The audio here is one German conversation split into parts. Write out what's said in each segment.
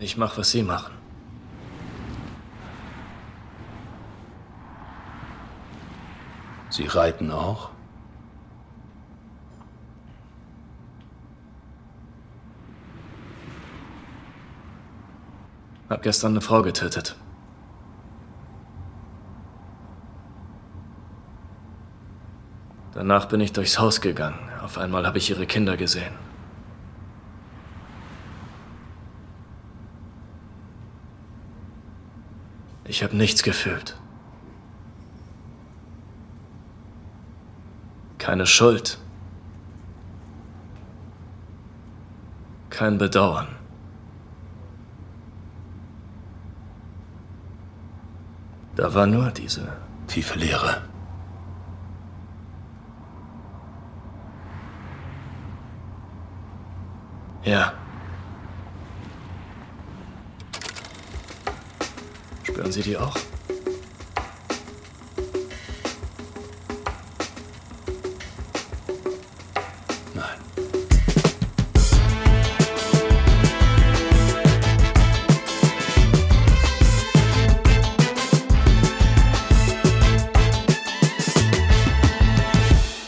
Ich mach, was Sie machen. Sie reiten auch? Hab gestern eine Frau getötet. Danach bin ich durchs Haus gegangen. Auf einmal habe ich ihre Kinder gesehen. Ich habe nichts gefühlt. Keine Schuld. Kein Bedauern. Da war nur diese tiefe Leere. Ja. Spüren Sie die auch?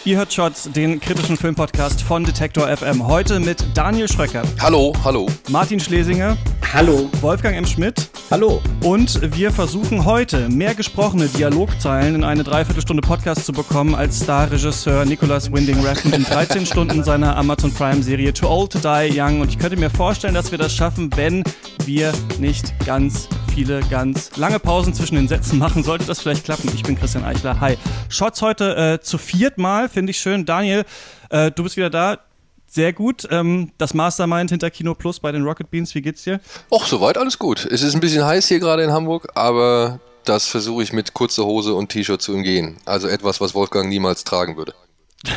Ihr hört Shots, den kritischen Filmpodcast von Detektor FM. Heute mit Daniel Schröcker. Hallo, hallo. Martin Schlesinger. Hallo. Wolfgang M. Schmidt. Hallo. Und wir versuchen heute mehr gesprochene Dialogzeilen in eine Dreiviertelstunde Podcast zu bekommen, als Star-Regisseur Nicholas Winding Refn in 13 Stunden seiner Amazon Prime-Serie Too Old to Die Young. Und ich könnte mir vorstellen, dass wir das schaffen, wenn wir nicht ganz viele ganz lange Pausen zwischen den Sätzen machen. Sollte das vielleicht klappen? Ich bin Christian Eichler. Hi. Shots heute äh, zu viert Mal, finde ich schön. Daniel, äh, du bist wieder da. Sehr gut. Ähm, das Mastermind hinter Kino Plus bei den Rocket Beans, wie geht's dir? Och, soweit alles gut. Es ist ein bisschen heiß hier gerade in Hamburg, aber das versuche ich mit kurzer Hose und T-Shirt zu umgehen. Also etwas, was Wolfgang niemals tragen würde.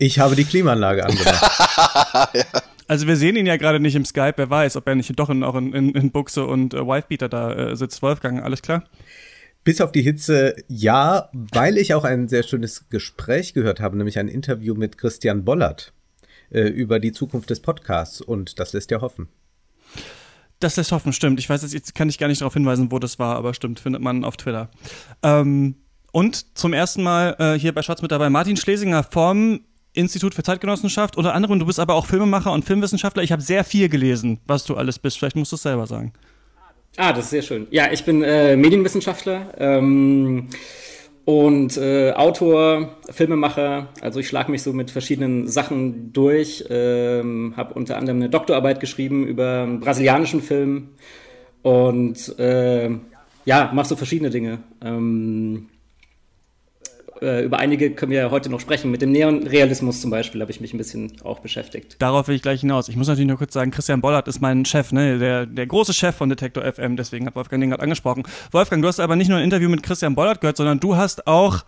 Ich habe die Klimaanlage angemacht. ja. Also wir sehen ihn ja gerade nicht im Skype, wer weiß, ob er nicht doch in, auch in, in, in Buchse und äh, Wifebeater da äh, sitzt. Wolfgang, alles klar? Bis auf die Hitze ja, weil ich auch ein sehr schönes Gespräch gehört habe, nämlich ein Interview mit Christian Bollert äh, über die Zukunft des Podcasts und das lässt ja hoffen. Das lässt hoffen, stimmt. Ich weiß jetzt, jetzt kann ich gar nicht darauf hinweisen, wo das war, aber stimmt, findet man auf Twitter. Ähm, und zum ersten Mal äh, hier bei Schatz mit dabei Martin Schlesinger vom Institut für Zeitgenossenschaft. Unter anderem, du bist aber auch Filmemacher und Filmwissenschaftler. Ich habe sehr viel gelesen, was du alles bist. Vielleicht musst du es selber sagen. Ah, das ist sehr schön. Ja, ich bin äh, Medienwissenschaftler ähm, und äh, Autor, Filmemacher. Also ich schlage mich so mit verschiedenen Sachen durch. Ähm, habe unter anderem eine Doktorarbeit geschrieben über einen brasilianischen Film und äh, ja, mache so verschiedene Dinge. Ähm, äh, über einige können wir ja heute noch sprechen. Mit dem Neonrealismus zum Beispiel habe ich mich ein bisschen auch beschäftigt. Darauf will ich gleich hinaus. Ich muss natürlich nur kurz sagen, Christian Bollert ist mein Chef, ne? der, der große Chef von Detektor FM, deswegen hat Wolfgang den gerade angesprochen. Wolfgang, du hast aber nicht nur ein Interview mit Christian Bollert gehört, sondern du hast auch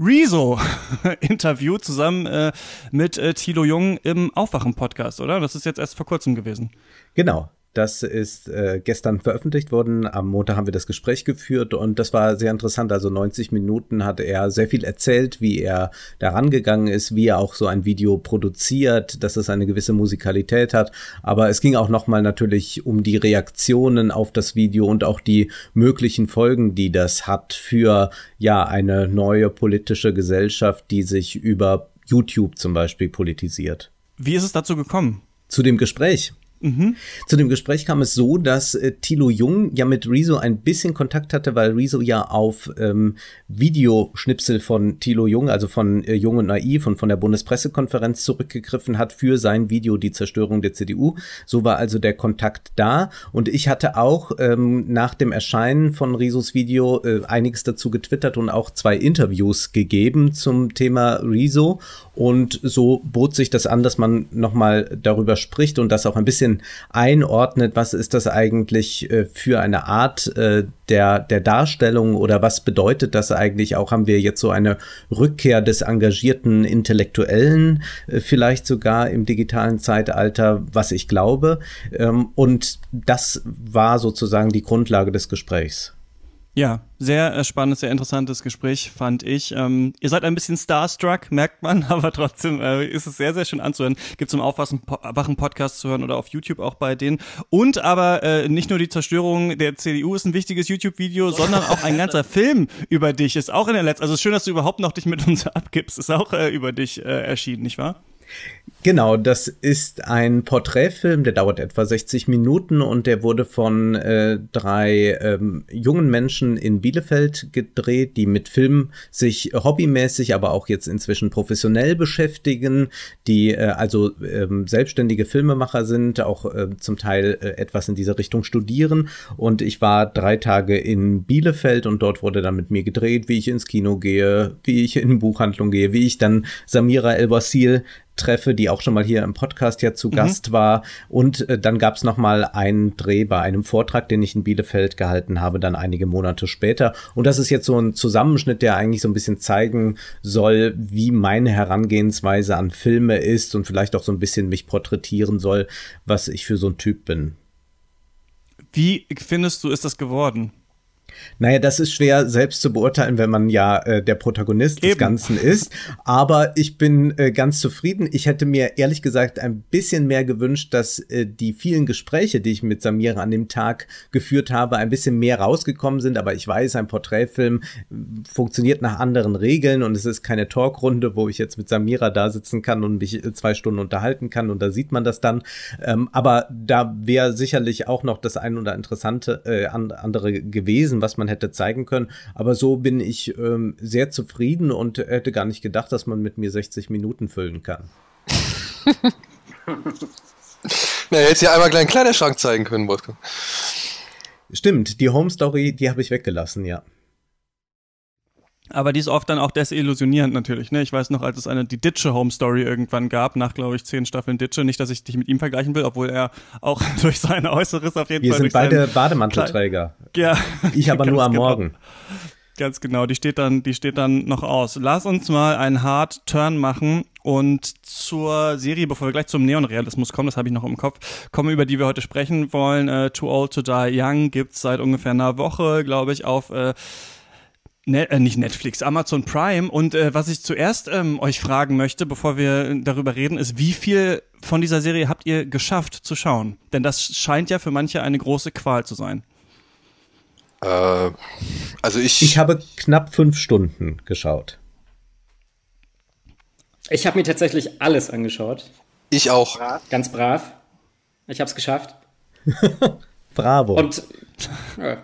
Rezo interviewt zusammen äh, mit äh, Thilo Jung im Aufwachen-Podcast, oder? Das ist jetzt erst vor kurzem gewesen. Genau. Das ist äh, gestern veröffentlicht worden. Am Montag haben wir das Gespräch geführt und das war sehr interessant. Also 90 Minuten hat er sehr viel erzählt, wie er daran gegangen ist, wie er auch so ein Video produziert, dass es eine gewisse Musikalität hat. Aber es ging auch nochmal natürlich um die Reaktionen auf das Video und auch die möglichen Folgen, die das hat für ja eine neue politische Gesellschaft, die sich über YouTube zum Beispiel politisiert. Wie ist es dazu gekommen? Zu dem Gespräch. Mhm. Zu dem Gespräch kam es so, dass äh, Thilo Jung ja mit Rezo ein bisschen Kontakt hatte, weil Rezo ja auf ähm, Videoschnipsel von Thilo Jung, also von äh, Jung und Naiv und von der Bundespressekonferenz zurückgegriffen hat für sein Video Die Zerstörung der CDU. So war also der Kontakt da. Und ich hatte auch ähm, nach dem Erscheinen von Rezos Video äh, einiges dazu getwittert und auch zwei Interviews gegeben zum Thema Rezo. Und so bot sich das an, dass man nochmal darüber spricht und das auch ein bisschen einordnet, was ist das eigentlich äh, für eine Art äh, der, der Darstellung oder was bedeutet das eigentlich auch? Haben wir jetzt so eine Rückkehr des engagierten Intellektuellen äh, vielleicht sogar im digitalen Zeitalter, was ich glaube? Ähm, und das war sozusagen die Grundlage des Gesprächs. Ja, sehr äh, spannendes, sehr interessantes Gespräch, fand ich. Ähm, ihr seid ein bisschen starstruck, merkt man, aber trotzdem äh, ist es sehr, sehr schön anzuhören. Gibt es im Aufwachen-Podcast zu hören oder auf YouTube auch bei denen. Und aber äh, nicht nur die Zerstörung der CDU ist ein wichtiges YouTube-Video, sondern auch ein ganzer Film über dich ist auch in der letzten. Also schön, dass du überhaupt noch dich mit uns abgibst. Ist auch äh, über dich äh, erschienen, nicht wahr? Genau, das ist ein Porträtfilm, der dauert etwa 60 Minuten und der wurde von äh, drei ähm, jungen Menschen in Bielefeld gedreht, die mit Film sich hobbymäßig, aber auch jetzt inzwischen professionell beschäftigen, die äh, also ähm, selbstständige Filmemacher sind, auch äh, zum Teil äh, etwas in dieser Richtung studieren. Und ich war drei Tage in Bielefeld und dort wurde dann mit mir gedreht, wie ich ins Kino gehe, wie ich in Buchhandlung gehe, wie ich dann Samira El-Wasil treffe, die auch schon mal hier im Podcast ja zu mhm. Gast war. Und äh, dann gab es noch mal einen Dreh bei einem Vortrag, den ich in Bielefeld gehalten habe, dann einige Monate später. Und das ist jetzt so ein Zusammenschnitt, der eigentlich so ein bisschen zeigen soll, wie meine Herangehensweise an Filme ist und vielleicht auch so ein bisschen mich porträtieren soll, was ich für so ein Typ bin. Wie findest du, ist das geworden? Naja, das ist schwer selbst zu beurteilen, wenn man ja äh, der Protagonist Eben. des Ganzen ist. Aber ich bin äh, ganz zufrieden. Ich hätte mir ehrlich gesagt ein bisschen mehr gewünscht, dass äh, die vielen Gespräche, die ich mit Samira an dem Tag geführt habe, ein bisschen mehr rausgekommen sind. Aber ich weiß, ein Porträtfilm äh, funktioniert nach anderen Regeln und es ist keine Talkrunde, wo ich jetzt mit Samira da sitzen kann und mich äh, zwei Stunden unterhalten kann und da sieht man das dann. Ähm, aber da wäre sicherlich auch noch das ein oder interessante äh, andere gewesen, was man hätte zeigen können. Aber so bin ich ähm, sehr zufrieden und hätte gar nicht gedacht, dass man mit mir 60 Minuten füllen kann. Na, hätte ja einmal einen kleinen Schrank zeigen können, Wolfgang. Stimmt, die Home Story, die habe ich weggelassen, ja. Aber die ist oft dann auch desillusionierend natürlich. Ne? Ich weiß noch, als es eine die Ditsche Home Story irgendwann gab, nach glaube ich zehn Staffeln Ditsche. Nicht, dass ich dich mit ihm vergleichen will, obwohl er auch durch sein Äußeres auf jeden Wir Fall. Wir sind beide Bademantelträger. Ja. Ich aber nur am genau. Morgen. Ganz genau, die steht dann, die steht dann noch aus. Lass uns mal einen Hard Turn machen und zur Serie, bevor wir gleich zum Neonrealismus kommen, das habe ich noch im Kopf, kommen, über die wir heute sprechen wollen. Äh, Too Old to Die Young gibt's seit ungefähr einer Woche, glaube ich, auf äh, Ne äh, nicht Netflix, Amazon Prime. Und äh, was ich zuerst ähm, euch fragen möchte, bevor wir darüber reden, ist, wie viel von dieser Serie habt ihr geschafft zu schauen? Denn das scheint ja für manche eine große Qual zu sein. Äh, also ich. Ich habe knapp fünf Stunden geschaut. Ich habe mir tatsächlich alles angeschaut. Ich auch. Ganz brav. Ich habe es geschafft. Bravo. Und ja,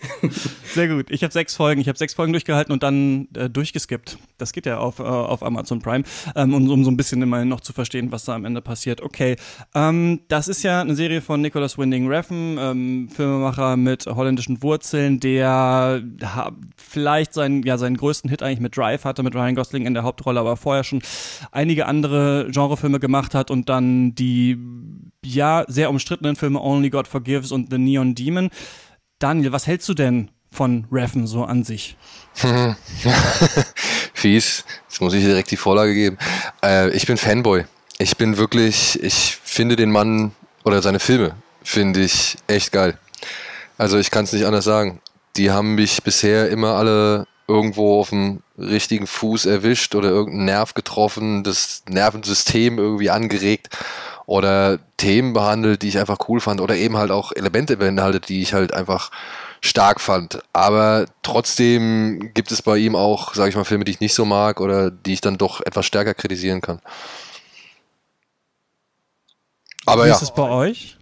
Sehr gut. Ich habe sechs Folgen. Ich habe sechs Folgen durchgehalten und dann äh, durchgeskippt. Das geht ja auf, äh, auf Amazon Prime, ähm, um, um so ein bisschen immerhin noch zu verstehen, was da am Ende passiert. Okay, ähm, das ist ja eine Serie von Nicholas Winding Refn, ähm, Filmemacher mit holländischen Wurzeln, der vielleicht seinen, ja, seinen größten Hit eigentlich mit Drive hatte, mit Ryan Gosling in der Hauptrolle, aber vorher schon einige andere Genrefilme gemacht hat und dann die ja sehr umstrittenen Filme Only God Forgives und The Neon Demon. Daniel, was hältst du denn von Reffen so an sich? Fies, jetzt muss ich direkt die Vorlage geben. Äh, ich bin Fanboy. Ich bin wirklich, ich finde den Mann oder seine Filme, finde ich echt geil. Also ich kann es nicht anders sagen. Die haben mich bisher immer alle irgendwo auf dem richtigen Fuß erwischt oder irgendeinen Nerv getroffen, das Nervensystem irgendwie angeregt oder Themen behandelt, die ich einfach cool fand oder eben halt auch Elemente beinhaltet, die ich halt einfach stark fand. Aber trotzdem gibt es bei ihm auch, sage ich mal, Filme, die ich nicht so mag oder die ich dann doch etwas stärker kritisieren kann. Aber Wie ja. ist es bei euch?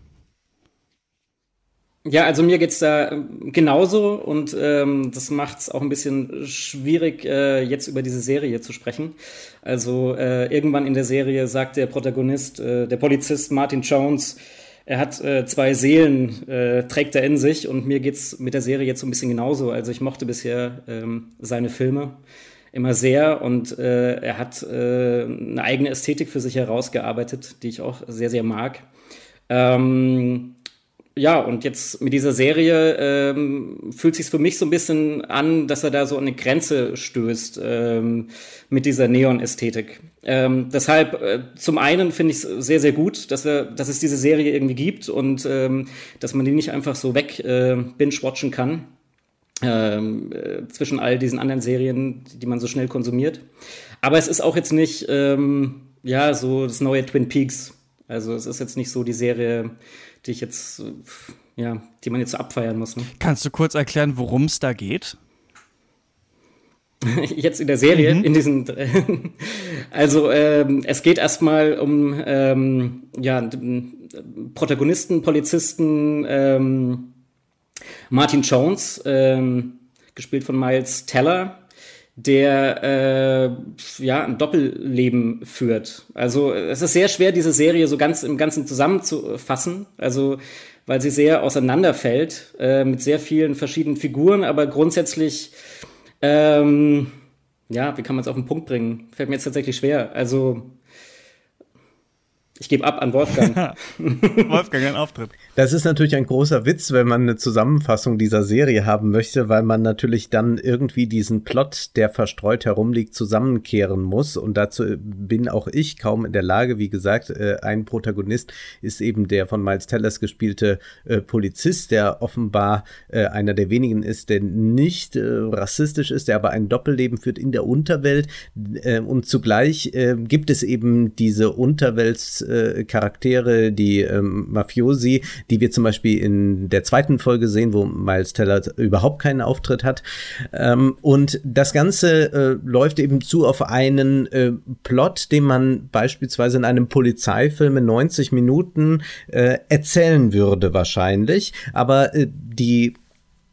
Ja, also mir geht's da ähm, genauso und ähm, das macht's auch ein bisschen schwierig, äh, jetzt über diese Serie zu sprechen. Also äh, irgendwann in der Serie sagt der Protagonist, äh, der Polizist Martin Jones, er hat äh, zwei Seelen, äh, trägt er in sich und mir geht's mit der Serie jetzt so ein bisschen genauso. Also ich mochte bisher ähm, seine Filme immer sehr und äh, er hat äh, eine eigene Ästhetik für sich herausgearbeitet, die ich auch sehr, sehr mag. Ähm, ja, und jetzt mit dieser Serie ähm, fühlt sich für mich so ein bisschen an, dass er da so eine Grenze stößt ähm, mit dieser Neon-Ästhetik. Ähm, deshalb, äh, zum einen finde ich es sehr, sehr gut, dass, er, dass es diese Serie irgendwie gibt und ähm, dass man die nicht einfach so weg äh, binge-watchen kann. ähm, äh, zwischen all diesen anderen Serien, die man so schnell konsumiert. Aber es ist auch jetzt nicht, ähm, ja, so das neue Twin Peaks. Also es ist jetzt nicht so die Serie, die ich jetzt, ja, die man jetzt so abfeiern muss. Ne? Kannst du kurz erklären, worum es da geht? jetzt in der Serie, mhm. in diesen. also ähm, es geht erstmal um ähm, ja, Protagonisten, Polizisten ähm, Martin Jones, ähm, gespielt von Miles Teller, der äh, ja ein Doppelleben führt. Also es ist sehr schwer, diese Serie so ganz im Ganzen zusammenzufassen. Also weil sie sehr auseinanderfällt äh, mit sehr vielen verschiedenen Figuren, aber grundsätzlich ähm, ja, wie kann man es auf den Punkt bringen? Fällt mir jetzt tatsächlich schwer. Also ich gebe ab an Wolfgang. Wolfgang, ein Auftritt. Das ist natürlich ein großer Witz, wenn man eine Zusammenfassung dieser Serie haben möchte, weil man natürlich dann irgendwie diesen Plot, der verstreut herumliegt, zusammenkehren muss. Und dazu bin auch ich kaum in der Lage. Wie gesagt, äh, ein Protagonist ist eben der von Miles Tellers gespielte äh, Polizist, der offenbar äh, einer der wenigen ist, der nicht rassistisch ist, der aber ein Doppelleben führt in der Unterwelt. Und zugleich gibt es eben diese Unterwelts äh, Charaktere, die ähm, Mafiosi, die wir zum Beispiel in der zweiten Folge sehen, wo Miles Teller überhaupt keinen Auftritt hat. Ähm, und das Ganze äh, läuft eben zu auf einen äh, Plot, den man beispielsweise in einem Polizeifilm in 90 Minuten äh, erzählen würde wahrscheinlich. Aber äh, die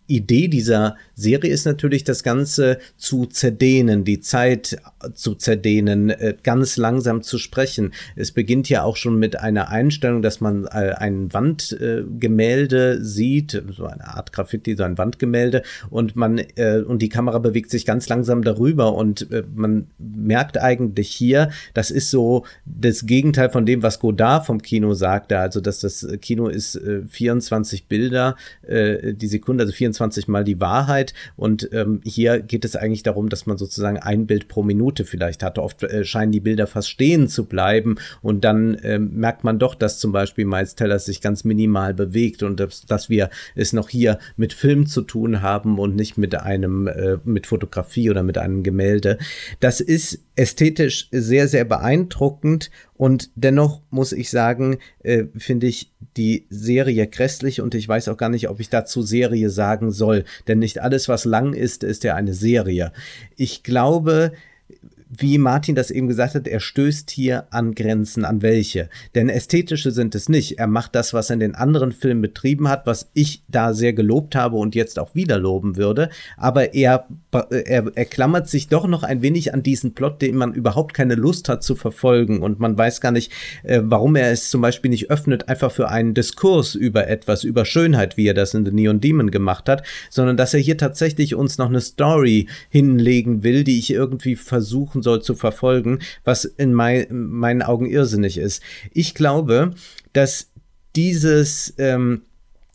Idee dieser Serie ist natürlich, das Ganze zu zerdehnen, die Zeit zu zerdehnen, äh, ganz langsam zu sprechen. Es beginnt ja auch schon mit einer Einstellung, dass man äh, ein Wandgemälde sieht, so eine Art Graffiti, so ein Wandgemälde, und man äh, und die Kamera bewegt sich ganz langsam darüber und man merkt eigentlich hier, das ist so das Gegenteil von dem, was Godard vom Kino sagte, also dass das Kino ist 24 Bilder die Sekunde, also 24 mal die Wahrheit. Und ähm, hier geht es eigentlich darum, dass man sozusagen ein Bild pro Minute vielleicht hat. Oft äh, scheinen die Bilder fast stehen zu bleiben und dann äh, merkt man doch, dass zum Beispiel Miles Teller sich ganz minimal bewegt und dass, dass wir es noch hier mit Film zu tun haben und nicht mit einem, äh, mit Fotografie oder mit einem Gemälde. Das ist ästhetisch sehr, sehr beeindruckend und dennoch muss ich sagen, äh, finde ich die Serie grässlich und ich weiß auch gar nicht, ob ich dazu Serie sagen soll, denn nicht alles, was lang ist, ist ja eine Serie. Ich glaube, wie Martin das eben gesagt hat, er stößt hier an Grenzen. An welche? Denn ästhetische sind es nicht. Er macht das, was er in den anderen Filmen betrieben hat, was ich da sehr gelobt habe und jetzt auch wieder loben würde. Aber er, er, er klammert sich doch noch ein wenig an diesen Plot, den man überhaupt keine Lust hat zu verfolgen. Und man weiß gar nicht, äh, warum er es zum Beispiel nicht öffnet, einfach für einen Diskurs über etwas, über Schönheit, wie er das in The Neon Demon gemacht hat, sondern dass er hier tatsächlich uns noch eine Story hinlegen will, die ich irgendwie versuchen soll zu verfolgen, was in, mein, in meinen Augen irrsinnig ist. Ich glaube, dass dieses, ähm,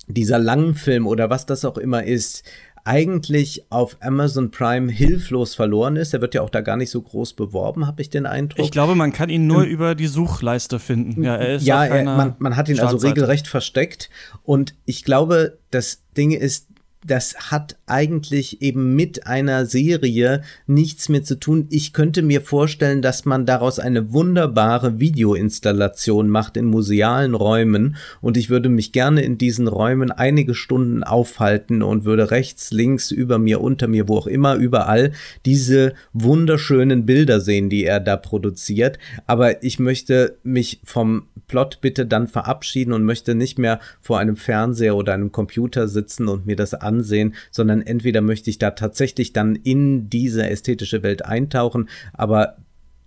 dieser Langfilm oder was das auch immer ist, eigentlich auf Amazon Prime hilflos verloren ist. Er wird ja auch da gar nicht so groß beworben, habe ich den Eindruck. Ich glaube, man kann ihn nur ähm, über die Suchleiste finden. Ja, er ist ja er, man, man hat ihn also regelrecht versteckt. Und ich glaube, das Ding ist, das hat eigentlich eben mit einer Serie nichts mehr zu tun. Ich könnte mir vorstellen, dass man daraus eine wunderbare Videoinstallation macht in musealen Räumen und ich würde mich gerne in diesen Räumen einige Stunden aufhalten und würde rechts, links, über mir, unter mir, wo auch immer, überall diese wunderschönen Bilder sehen, die er da produziert. Aber ich möchte mich vom Plot bitte dann verabschieden und möchte nicht mehr vor einem Fernseher oder einem Computer sitzen und mir das ansehen, sondern entweder möchte ich da tatsächlich dann in diese ästhetische Welt eintauchen, aber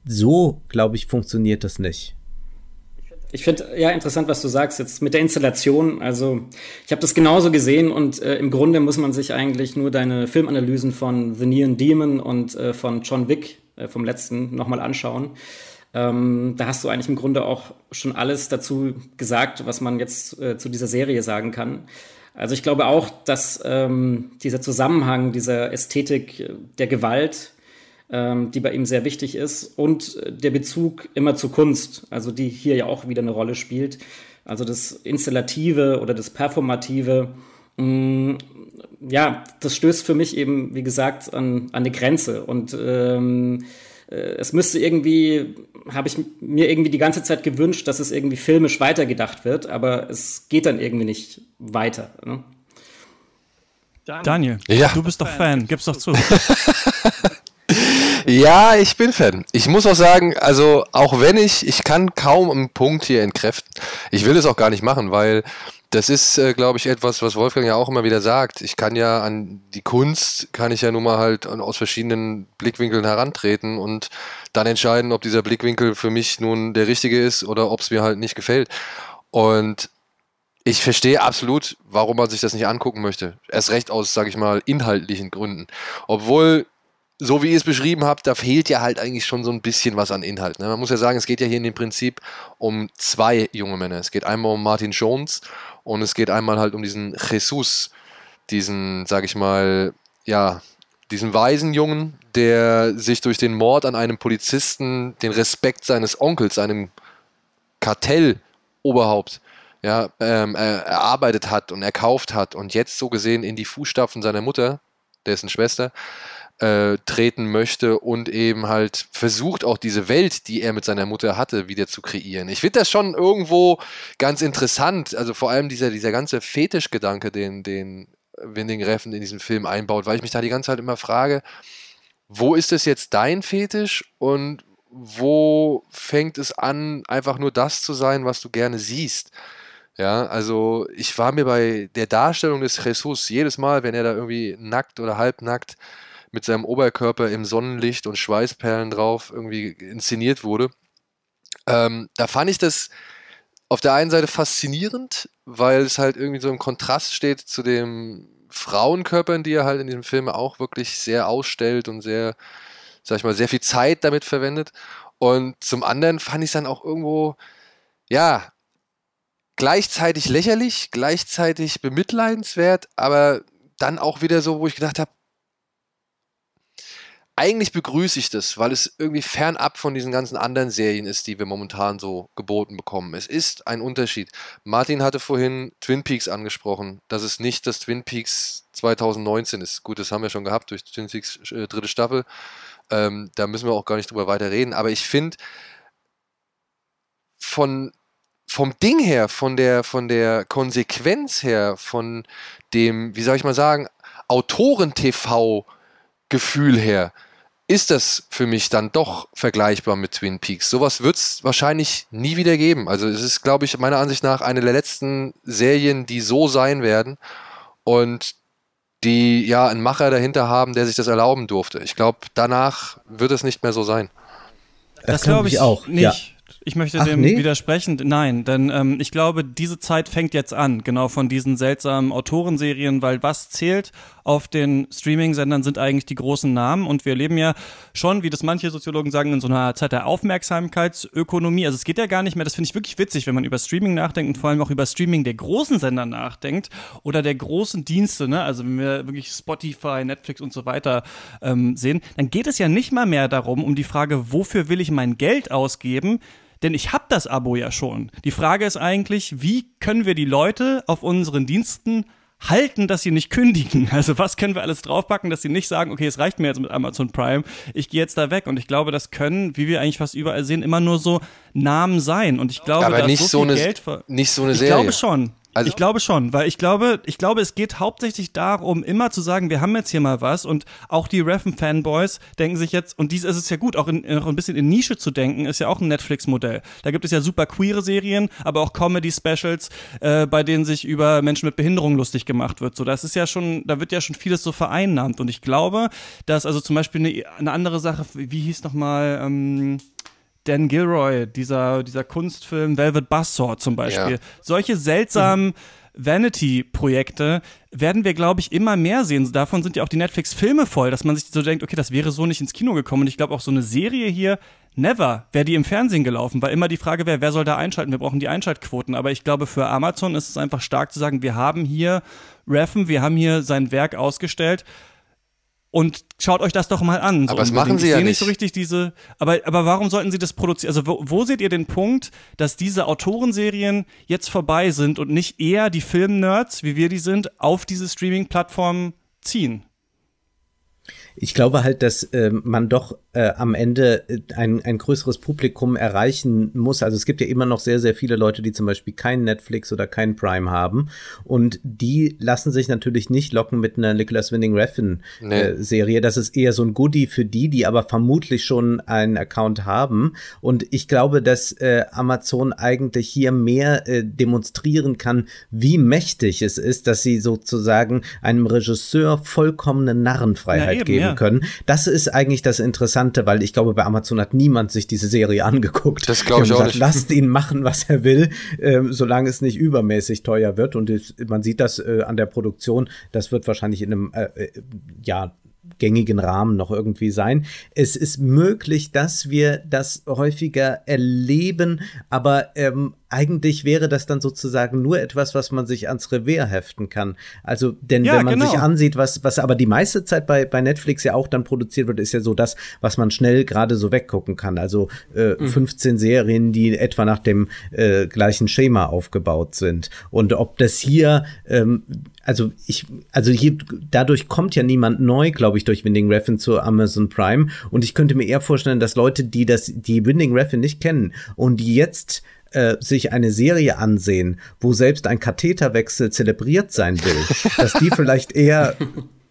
so, glaube ich, funktioniert das nicht. Ich finde ja interessant, was du sagst jetzt mit der Installation. Also ich habe das genauso gesehen und äh, im Grunde muss man sich eigentlich nur deine Filmanalysen von The Neon Demon und äh, von John Wick äh, vom letzten nochmal anschauen. Ähm, da hast du eigentlich im Grunde auch schon alles dazu gesagt, was man jetzt äh, zu dieser Serie sagen kann. Also ich glaube auch, dass ähm, dieser Zusammenhang dieser Ästhetik äh, der Gewalt, ähm, die bei ihm sehr wichtig ist, und äh, der Bezug immer zur Kunst, also die hier ja auch wieder eine Rolle spielt, also das Installative oder das Performative, Mm, ja, das stößt für mich eben, wie gesagt, an, an eine Grenze. Und ähm, äh, es müsste irgendwie, habe ich mir irgendwie die ganze Zeit gewünscht, dass es irgendwie filmisch weitergedacht wird, aber es geht dann irgendwie nicht weiter. Ne? Daniel, ja. du bist doch Fan, gib's doch zu. ja, ich bin Fan. Ich muss auch sagen, also auch wenn ich, ich kann kaum einen Punkt hier entkräften. Ich will es auch gar nicht machen, weil das ist, äh, glaube ich, etwas, was Wolfgang ja auch immer wieder sagt. Ich kann ja an die Kunst, kann ich ja nun mal halt aus verschiedenen Blickwinkeln herantreten und dann entscheiden, ob dieser Blickwinkel für mich nun der richtige ist oder ob es mir halt nicht gefällt. Und ich verstehe absolut, warum man sich das nicht angucken möchte. Erst recht aus, sage ich mal, inhaltlichen Gründen. Obwohl, so wie ihr es beschrieben habt, da fehlt ja halt eigentlich schon so ein bisschen was an Inhalt. Ne? Man muss ja sagen, es geht ja hier in dem Prinzip um zwei junge Männer. Es geht einmal um Martin Jones und es geht einmal halt um diesen Jesus, diesen, sage ich mal, ja, diesen weisen Jungen, der sich durch den Mord an einem Polizisten den Respekt seines Onkels, einem Kartelloberhaupt, ja, ähm, erarbeitet hat und erkauft hat und jetzt so gesehen in die Fußstapfen seiner Mutter, dessen Schwester, äh, treten möchte und eben halt versucht auch diese Welt, die er mit seiner Mutter hatte, wieder zu kreieren. Ich finde das schon irgendwo ganz interessant, also vor allem dieser, dieser ganze Fetischgedanke, den, den Winding Reffen in diesem Film einbaut, weil ich mich da die ganze Zeit immer frage, wo ist es jetzt dein Fetisch und wo fängt es an, einfach nur das zu sein, was du gerne siehst? Ja, also ich war mir bei der Darstellung des Jesus jedes Mal, wenn er da irgendwie nackt oder halbnackt mit seinem Oberkörper im Sonnenlicht und Schweißperlen drauf irgendwie inszeniert wurde, ähm, da fand ich das auf der einen Seite faszinierend, weil es halt irgendwie so im Kontrast steht zu den Frauenkörpern, die er halt in diesem Film auch wirklich sehr ausstellt und sehr, sag ich mal, sehr viel Zeit damit verwendet. Und zum anderen fand ich es dann auch irgendwo, ja, gleichzeitig lächerlich, gleichzeitig bemitleidenswert, aber dann auch wieder so, wo ich gedacht habe, eigentlich begrüße ich das, weil es irgendwie fernab von diesen ganzen anderen Serien ist, die wir momentan so geboten bekommen. Es ist ein Unterschied. Martin hatte vorhin Twin Peaks angesprochen, dass es nicht das Twin Peaks 2019 ist. Gut, das haben wir schon gehabt durch Twin Peaks äh, dritte Staffel. Ähm, da müssen wir auch gar nicht drüber weiter reden. Aber ich finde, von vom Ding her, von der, von der Konsequenz her, von dem, wie soll ich mal sagen, Autoren-TV-Gefühl her, ist das für mich dann doch vergleichbar mit Twin Peaks. Sowas wird es wahrscheinlich nie wieder geben. Also es ist, glaube ich, meiner Ansicht nach eine der letzten Serien, die so sein werden und die ja einen Macher dahinter haben, der sich das erlauben durfte. Ich glaube, danach wird es nicht mehr so sein. Das, das glaube ich auch nicht. Ja. Ich möchte Ach, dem nee? widersprechen. Nein, denn ähm, ich glaube, diese Zeit fängt jetzt an, genau von diesen seltsamen Autorenserien, weil was zählt auf den Streaming-Sendern sind eigentlich die großen Namen und wir leben ja schon, wie das manche Soziologen sagen, in so einer Zeit der Aufmerksamkeitsökonomie. Also es geht ja gar nicht mehr, das finde ich wirklich witzig, wenn man über Streaming nachdenkt und vor allem auch über Streaming der großen Sender nachdenkt oder der großen Dienste, ne? Also wenn wir wirklich Spotify, Netflix und so weiter ähm, sehen, dann geht es ja nicht mal mehr darum, um die Frage, wofür will ich mein Geld ausgeben, denn ich habe das Abo ja schon. Die Frage ist eigentlich, wie können wir die Leute auf unseren Diensten halten, dass sie nicht kündigen. Also was können wir alles draufpacken, dass sie nicht sagen, okay, es reicht mir jetzt mit Amazon Prime, ich gehe jetzt da weg. Und ich glaube, das können, wie wir eigentlich fast überall sehen, immer nur so Namen sein. Und ich glaube, aber nicht so, so eine, Geld nicht so eine Serie. Ich glaube schon. Also ich glaube schon, weil ich glaube, ich glaube, es geht hauptsächlich darum, immer zu sagen, wir haben jetzt hier mal was und auch die Reffen-Fanboys denken sich jetzt, und dies ist es ja gut, auch in, noch ein bisschen in Nische zu denken, ist ja auch ein Netflix-Modell. Da gibt es ja super queere Serien, aber auch Comedy-Specials, äh, bei denen sich über Menschen mit Behinderung lustig gemacht wird. So, das ist ja schon, da wird ja schon vieles so vereinnahmt. Und ich glaube, dass also zum Beispiel eine, eine andere Sache, wie hieß nochmal, ähm, Dan Gilroy, dieser, dieser Kunstfilm Velvet Buzzsaw zum Beispiel. Ja. Solche seltsamen mhm. Vanity-Projekte werden wir, glaube ich, immer mehr sehen. Davon sind ja auch die Netflix-Filme voll, dass man sich so denkt, okay, das wäre so nicht ins Kino gekommen. Und ich glaube auch so eine Serie hier, never, wäre die im Fernsehen gelaufen, weil immer die Frage wäre, wer soll da einschalten? Wir brauchen die Einschaltquoten. Aber ich glaube, für Amazon ist es einfach stark zu sagen, wir haben hier Reffen, wir haben hier sein Werk ausgestellt und schaut euch das doch mal an. So aber das machen sie ich ja nicht. nicht so richtig diese, aber, aber warum sollten sie das produzieren? Also wo, wo seht ihr den Punkt, dass diese Autorenserien jetzt vorbei sind und nicht eher die Filmnerds, wie wir die sind, auf diese Streaming-Plattformen ziehen? Ich glaube halt, dass äh, man doch äh, am Ende äh, ein, ein größeres Publikum erreichen muss. Also es gibt ja immer noch sehr, sehr viele Leute, die zum Beispiel kein Netflix oder kein Prime haben. Und die lassen sich natürlich nicht locken mit einer Nicholas Winning Refn nee. äh, Serie. Das ist eher so ein Goodie für die, die aber vermutlich schon einen Account haben. Und ich glaube, dass äh, Amazon eigentlich hier mehr äh, demonstrieren kann, wie mächtig es ist, dass sie sozusagen einem Regisseur vollkommene Narrenfreiheit ja, eben, geben ja. Können. Das ist eigentlich das Interessante weil ich glaube, bei Amazon hat niemand sich diese Serie angeguckt. Das glaube ich auch gesagt, nicht. Lasst ihn machen, was er will, äh, solange es nicht übermäßig teuer wird. Und es, man sieht das äh, an der Produktion. Das wird wahrscheinlich in einem, äh, äh ja, gängigen Rahmen noch irgendwie sein. Es ist möglich, dass wir das häufiger erleben, aber ähm, eigentlich wäre das dann sozusagen nur etwas, was man sich ans Revers heften kann. Also, denn ja, wenn man genau. sich ansieht, was, was aber die meiste Zeit bei, bei Netflix ja auch dann produziert wird, ist ja so das, was man schnell gerade so weggucken kann. Also äh, mhm. 15 Serien, die etwa nach dem äh, gleichen Schema aufgebaut sind. Und ob das hier, ähm, also ich, also hier, dadurch kommt ja niemand neu, glaube ich, durch Winding Refn zu Amazon Prime. Und ich könnte mir eher vorstellen, dass Leute, die das, die Winding Refn nicht kennen und die jetzt äh, sich eine Serie ansehen, wo selbst ein Katheterwechsel zelebriert sein will, dass die vielleicht eher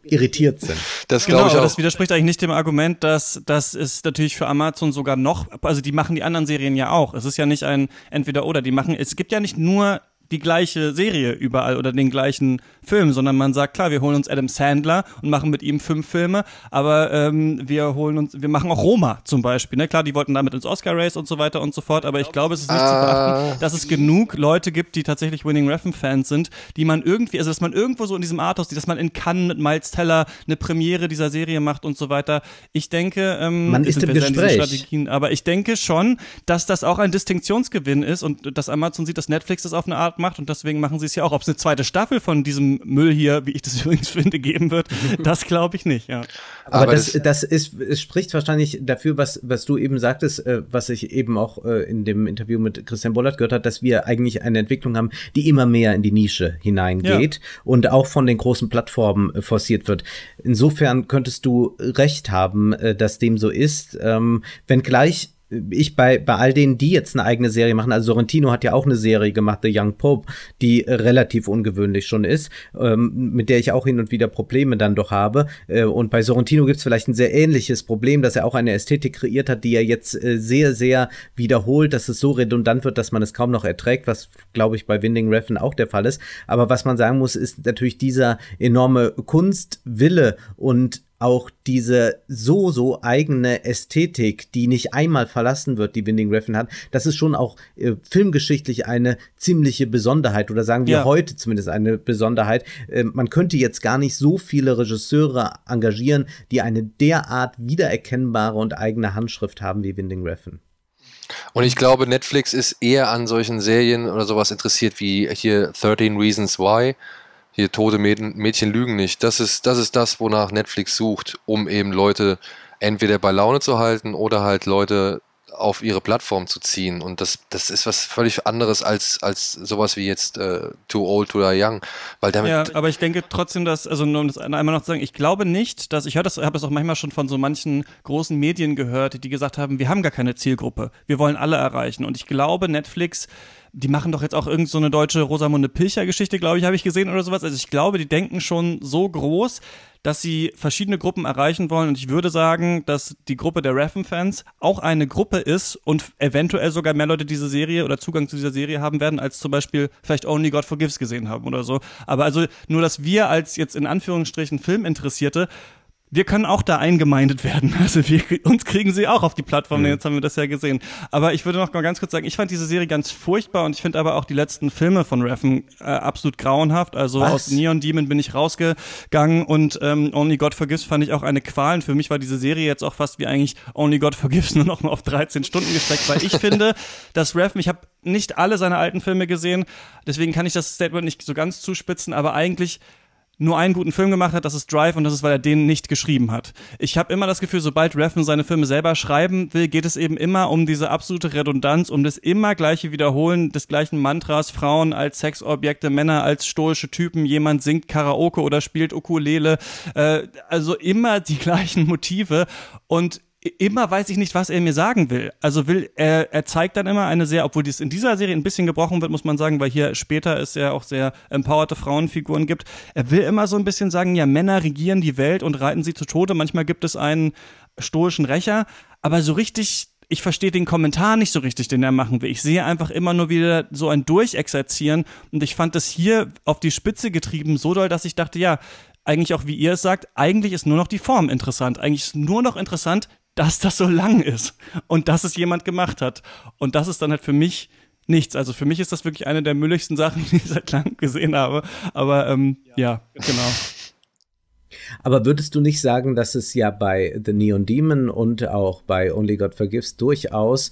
irritiert sind. Das glaube genau, ich auch. Das widerspricht eigentlich nicht dem Argument, dass das ist natürlich für Amazon sogar noch, also die machen die anderen Serien ja auch. Es ist ja nicht ein entweder oder. Die machen, es gibt ja nicht nur die gleiche Serie überall oder den gleichen Film, sondern man sagt, klar, wir holen uns Adam Sandler und machen mit ihm fünf Filme, aber ähm, wir holen uns, wir machen auch Roma zum Beispiel. Ne? Klar, die wollten damit ins Oscar-Race und so weiter und so fort, aber ich glaube, es ist nicht uh. zu verachten, ah. dass es genug Leute gibt, die tatsächlich Winning Refn-Fans sind, die man irgendwie, also dass man irgendwo so in diesem Arthouse, dass man in Cannes mit Miles Teller eine Premiere dieser Serie macht und so weiter. Ich denke, ähm, man ist im Gespräch. aber ich denke schon, dass das auch ein Distinktionsgewinn ist und dass Amazon sieht, dass Netflix das auf eine Art macht und deswegen machen sie es ja auch. Ob es eine zweite Staffel von diesem Müll hier, wie ich das übrigens finde, geben wird, das glaube ich nicht, ja. Aber, Aber das, das ist, es spricht wahrscheinlich dafür, was, was du eben sagtest, äh, was ich eben auch äh, in dem Interview mit Christian Bollert gehört hat, dass wir eigentlich eine Entwicklung haben, die immer mehr in die Nische hineingeht ja. und auch von den großen Plattformen äh, forciert wird. Insofern könntest du recht haben, äh, dass dem so ist, ähm, wenngleich ich bei, bei all denen, die jetzt eine eigene Serie machen, also Sorrentino hat ja auch eine Serie gemacht, The Young Pope, die relativ ungewöhnlich schon ist, ähm, mit der ich auch hin und wieder Probleme dann doch habe. Äh, und bei Sorrentino gibt es vielleicht ein sehr ähnliches Problem, dass er auch eine Ästhetik kreiert hat, die er jetzt äh, sehr, sehr wiederholt, dass es so redundant wird, dass man es kaum noch erträgt, was, glaube ich, bei Winding Refn auch der Fall ist. Aber was man sagen muss, ist natürlich dieser enorme Kunstwille und auch diese so, so eigene Ästhetik, die nicht einmal verlassen wird, die Winding Refn hat, das ist schon auch äh, filmgeschichtlich eine ziemliche Besonderheit oder sagen wir ja. heute zumindest eine Besonderheit. Äh, man könnte jetzt gar nicht so viele Regisseure engagieren, die eine derart wiedererkennbare und eigene Handschrift haben wie Winding Refn. Und ich glaube, Netflix ist eher an solchen Serien oder sowas interessiert wie hier 13 Reasons Why hier tote Mädchen lügen nicht. Das ist, das ist das, wonach Netflix sucht, um eben Leute entweder bei Laune zu halten oder halt Leute auf ihre Plattform zu ziehen. Und das, das ist was völlig anderes als, als sowas wie jetzt äh, Too Old, Too Young. Weil damit ja, aber ich denke trotzdem, dass, also nur um das einmal noch zu sagen, ich glaube nicht, dass, ich höre das, habe das auch manchmal schon von so manchen großen Medien gehört, die gesagt haben, wir haben gar keine Zielgruppe, wir wollen alle erreichen. Und ich glaube, Netflix die machen doch jetzt auch irgend so eine deutsche Rosamunde Pilcher-Geschichte, glaube ich, habe ich gesehen oder sowas. Also ich glaube, die denken schon so groß, dass sie verschiedene Gruppen erreichen wollen. Und ich würde sagen, dass die Gruppe der Reffen-Fans auch eine Gruppe ist und eventuell sogar mehr Leute diese Serie oder Zugang zu dieser Serie haben werden, als zum Beispiel vielleicht Only God Forgives gesehen haben oder so. Aber also nur, dass wir als jetzt in Anführungsstrichen Filminteressierte wir können auch da eingemeindet werden. Also wir, uns kriegen sie auch auf die Plattform, mhm. jetzt haben wir das ja gesehen. Aber ich würde noch mal ganz kurz sagen, ich fand diese Serie ganz furchtbar und ich finde aber auch die letzten Filme von Reffen äh, absolut grauenhaft. Also Was? aus Neon Demon bin ich rausgegangen und ähm, Only God Forgives fand ich auch eine Qual. Und für mich war diese Serie jetzt auch fast wie eigentlich Only God Forgives nur noch mal auf 13 Stunden gesteckt, weil ich finde, dass Reffen, ich habe nicht alle seine alten Filme gesehen, deswegen kann ich das Statement nicht so ganz zuspitzen, aber eigentlich nur einen guten Film gemacht hat, das ist Drive und das ist, weil er den nicht geschrieben hat. Ich habe immer das Gefühl, sobald Refn seine Filme selber schreiben will, geht es eben immer um diese absolute Redundanz, um das immer gleiche Wiederholen des gleichen Mantras, Frauen als Sexobjekte, Männer als stoische Typen, jemand singt Karaoke oder spielt Ukulele, äh, also immer die gleichen Motive und immer weiß ich nicht, was er mir sagen will. Also will er, er zeigt dann immer eine sehr, obwohl dies in dieser Serie ein bisschen gebrochen wird, muss man sagen, weil hier später es ja auch sehr empowerte Frauenfiguren gibt. Er will immer so ein bisschen sagen, ja, Männer regieren die Welt und reiten sie zu Tode. Manchmal gibt es einen stoischen Rächer, aber so richtig ich verstehe den Kommentar nicht so richtig, den er machen will. Ich sehe einfach immer nur wieder so ein Durchexerzieren und ich fand das hier auf die Spitze getrieben so doll, dass ich dachte, ja, eigentlich auch wie ihr es sagt, eigentlich ist nur noch die Form interessant. Eigentlich ist nur noch interessant, dass das so lang ist und dass es jemand gemacht hat. Und das ist dann halt für mich nichts. Also für mich ist das wirklich eine der mülligsten Sachen, die ich seit langem gesehen habe. Aber ähm, ja, genau. Aber würdest du nicht sagen, dass es ja bei The Neon Demon und auch bei Only God Forgives durchaus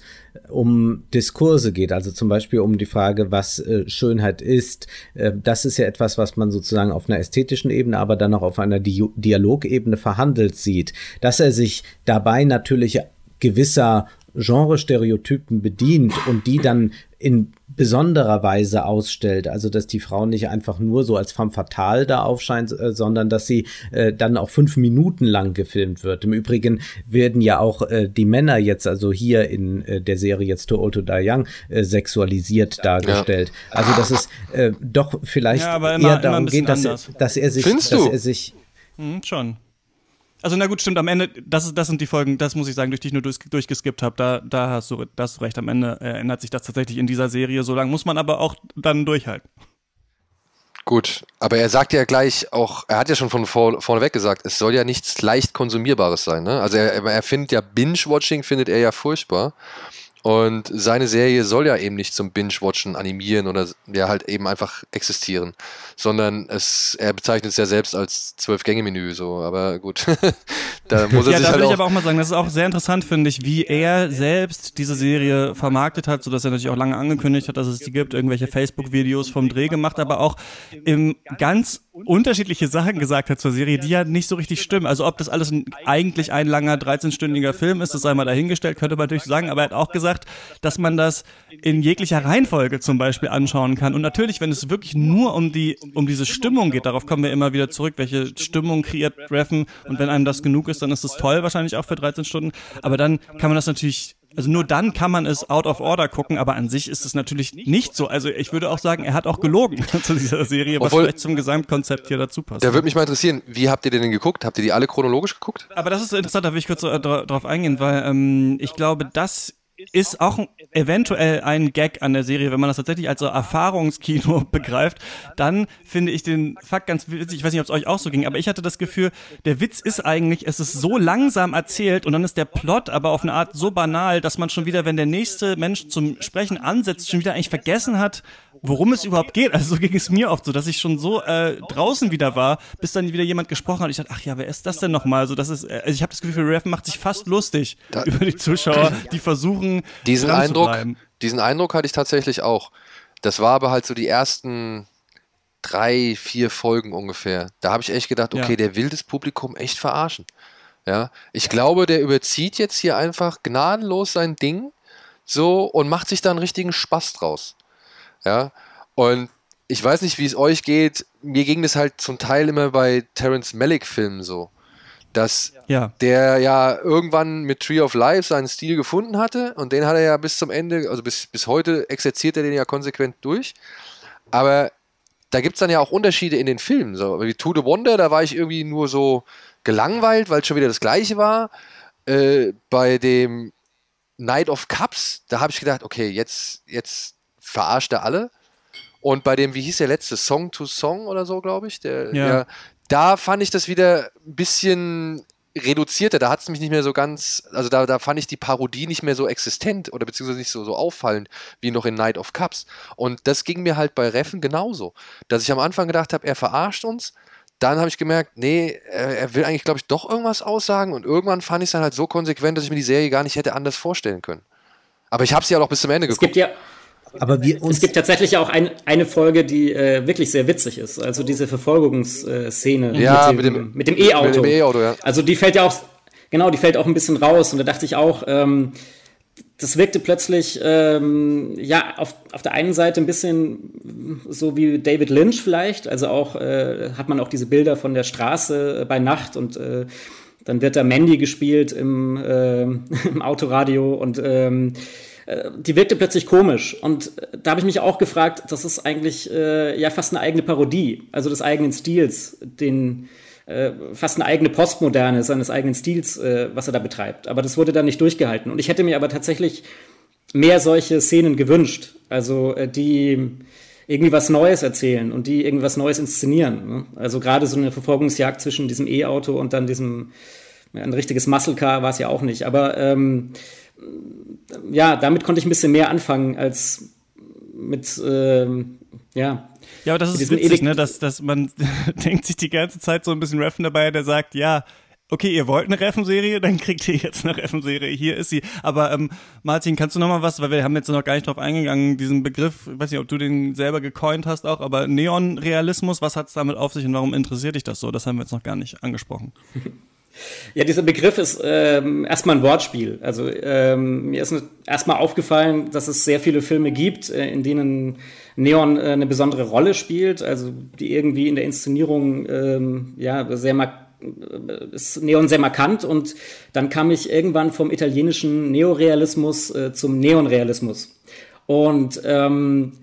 um Diskurse geht? Also zum Beispiel um die Frage, was äh, Schönheit ist. Äh, das ist ja etwas, was man sozusagen auf einer ästhetischen Ebene, aber dann auch auf einer Di Dialogebene verhandelt sieht. Dass er sich dabei natürlich gewisser Genre-Stereotypen bedient und die dann in besonderer Weise ausstellt. Also, dass die Frau nicht einfach nur so als femme fatale da aufscheint, äh, sondern dass sie äh, dann auch fünf Minuten lang gefilmt wird. Im Übrigen werden ja auch äh, die Männer jetzt, also hier in äh, der Serie jetzt Too Old to Die Young, äh, sexualisiert dargestellt. Ja. Also, dass es äh, doch vielleicht ja, immer, eher darum geht, dass er, dass er sich, Findest dass du? er sich hm, schon. Also na gut, stimmt, am Ende, das, das sind die Folgen, das muss ich sagen, durch die ich nur durch, durchgeskippt habe. Da, da, hast du, da hast du recht, am Ende ändert sich das tatsächlich in dieser Serie. So lange muss man aber auch dann durchhalten. Gut, aber er sagt ja gleich auch, er hat ja schon von vor, vorneweg gesagt, es soll ja nichts leicht konsumierbares sein. Ne? Also er, er findet ja Binge-Watching, findet er ja furchtbar. Und seine Serie soll ja eben nicht zum Binge-Watchen animieren oder ja halt eben einfach existieren, sondern es, er bezeichnet es ja selbst als Zwölf-Gänge-Menü, so, aber gut. da muss er ja, sich da halt will ich aber auch mal sagen, das ist auch sehr interessant, finde ich, wie er selbst diese Serie vermarktet hat, sodass er natürlich auch lange angekündigt hat, dass es die gibt, irgendwelche Facebook-Videos vom Dreh gemacht, aber auch im ganz unterschiedliche Sachen gesagt hat zur Serie, die ja nicht so richtig stimmen. Also ob das alles ein, eigentlich ein langer 13-stündiger Film ist, das sei mal dahingestellt, könnte man natürlich sagen, aber er hat auch gesagt, dass man das in jeglicher Reihenfolge zum Beispiel anschauen kann. Und natürlich, wenn es wirklich nur um die, um diese Stimmung geht, darauf kommen wir immer wieder zurück, welche Stimmung kreiert Reffen und wenn einem das genug ist, dann ist es toll wahrscheinlich auch für 13 Stunden. Aber dann kann man das natürlich also nur dann kann man es out of order gucken, aber an sich ist es natürlich nicht so. Also ich würde auch sagen, er hat auch gelogen zu dieser Serie, was Obwohl, vielleicht zum Gesamtkonzept hier dazu passt. Da würde mich mal interessieren, wie habt ihr denn geguckt? Habt ihr die alle chronologisch geguckt? Aber das ist interessant, da will ich kurz äh, drauf eingehen, weil ähm, ich glaube, das ist auch eventuell ein Gag an der Serie, wenn man das tatsächlich als so Erfahrungskino begreift, dann finde ich den Fakt ganz witzig. Ich weiß nicht, ob es euch auch so ging, aber ich hatte das Gefühl, der Witz ist eigentlich, es ist so langsam erzählt und dann ist der Plot aber auf eine Art so banal, dass man schon wieder, wenn der nächste Mensch zum Sprechen ansetzt, schon wieder eigentlich vergessen hat, worum es überhaupt geht. Also so ging es mir oft so, dass ich schon so äh, draußen wieder war, bis dann wieder jemand gesprochen hat. Ich dachte, ach ja, wer ist das denn nochmal? So, das ist, äh, also ich habe das Gefühl, Rev macht sich fast lustig da, über die Zuschauer, die versuchen, diesen Eindruck, diesen Eindruck hatte ich tatsächlich auch. Das war aber halt so die ersten drei, vier Folgen ungefähr. Da habe ich echt gedacht, okay, ja. der will das Publikum echt verarschen. Ja, ich glaube, der überzieht jetzt hier einfach gnadenlos sein Ding so und macht sich da einen richtigen Spaß draus. Ja, und ich weiß nicht, wie es euch geht. Mir ging das halt zum Teil immer bei Terence Malick-Filmen so, dass ja. der ja irgendwann mit Tree of Life seinen Stil gefunden hatte und den hat er ja bis zum Ende, also bis, bis heute exerziert er den ja konsequent durch. Aber da gibt es dann ja auch Unterschiede in den Filmen. So wie To the Wonder, da war ich irgendwie nur so gelangweilt, weil es schon wieder das Gleiche war. Äh, bei dem Night of Cups, da habe ich gedacht, okay, jetzt, jetzt verarscht er alle. Und bei dem, wie hieß der letzte, Song to Song oder so, glaube ich, der, ja. der, da fand ich das wieder ein bisschen reduzierter. Da hat es mich nicht mehr so ganz, also da, da fand ich die Parodie nicht mehr so existent oder beziehungsweise nicht so, so auffallend wie noch in Night of Cups. Und das ging mir halt bei Reffen genauso. Dass ich am Anfang gedacht habe, er verarscht uns. Dann habe ich gemerkt, nee, er, will eigentlich, glaube ich, doch irgendwas aussagen. Und irgendwann fand ich es dann halt so konsequent, dass ich mir die Serie gar nicht hätte anders vorstellen können. Aber ich habe sie ja auch bis zum Ende es geguckt. Gibt ja Aber wir uns es gibt tatsächlich auch ein, eine Folge, die äh, wirklich sehr witzig ist. Also diese Verfolgungsszene ja, mit dem mit dem E-Auto. E ja. Also die fällt ja auch genau, die fällt auch ein bisschen raus. Und da dachte ich auch, ähm, das wirkte plötzlich ähm, ja auf, auf der einen Seite ein bisschen so wie David Lynch vielleicht. Also auch äh, hat man auch diese Bilder von der Straße bei Nacht und äh, dann wird da Mandy gespielt im, äh, im Autoradio und ähm, äh, die wirkte plötzlich komisch. Und äh, da habe ich mich auch gefragt, das ist eigentlich äh, ja fast eine eigene Parodie, also des eigenen Stils, den äh, fast eine eigene Postmoderne seines eigenen Stils, äh, was er da betreibt. Aber das wurde dann nicht durchgehalten. Und ich hätte mir aber tatsächlich mehr solche Szenen gewünscht, also äh, die irgendwie was Neues erzählen und die irgendwas Neues inszenieren. Ne? Also gerade so eine Verfolgungsjagd zwischen diesem E-Auto und dann diesem, ein richtiges Muscle Car war es ja auch nicht. Aber ähm, ja, damit konnte ich ein bisschen mehr anfangen als mit, ähm, ja. Ja, aber das ist witzig, ne, dass, dass man denkt sich die ganze Zeit so ein bisschen Reffen dabei, der sagt, ja, okay, ihr wollt eine Reffen-Serie, dann kriegt ihr jetzt eine Reffen-Serie. Hier ist sie. Aber ähm, Martin, kannst du noch mal was, weil wir haben jetzt noch gar nicht drauf eingegangen, diesen Begriff, ich weiß nicht, ob du den selber gecoint hast auch, aber Neon-Realismus, was hat es damit auf sich und warum interessiert dich das so? Das haben wir jetzt noch gar nicht angesprochen. Ja, dieser Begriff ist ähm, erstmal ein Wortspiel. Also ähm, mir ist erstmal aufgefallen, dass es sehr viele Filme gibt, äh, in denen Neon äh, eine besondere Rolle spielt, also die irgendwie in der Inszenierung ähm, ja sehr äh, ist Neon sehr markant und dann kam ich irgendwann vom italienischen Neorealismus äh, zum Neonrealismus. Und ähm,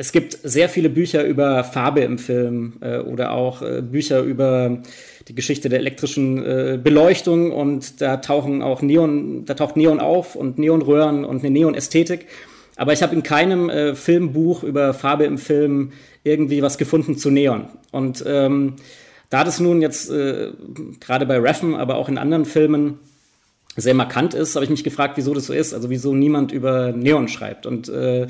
es gibt sehr viele Bücher über Farbe im Film äh, oder auch äh, Bücher über die Geschichte der elektrischen äh, Beleuchtung und da tauchen auch Neon, da taucht Neon auf und Neonröhren und eine Neonästhetik. Aber ich habe in keinem äh, Filmbuch über Farbe im Film irgendwie was gefunden zu Neon. Und ähm, da das nun jetzt äh, gerade bei Reffen, aber auch in anderen Filmen sehr markant ist, habe ich mich gefragt, wieso das so ist. Also wieso niemand über Neon schreibt. Und äh,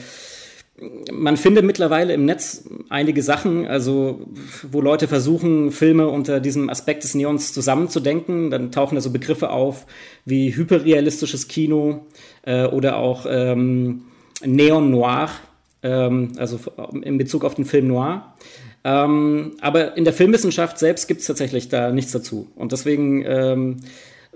man findet mittlerweile im Netz einige Sachen, also wo Leute versuchen, Filme unter diesem Aspekt des Neons zusammenzudenken. Dann tauchen da so Begriffe auf wie hyperrealistisches Kino äh, oder auch ähm, Neon Noir, ähm, also in Bezug auf den Film Noir. Ähm, aber in der Filmwissenschaft selbst gibt es tatsächlich da nichts dazu. Und deswegen ähm,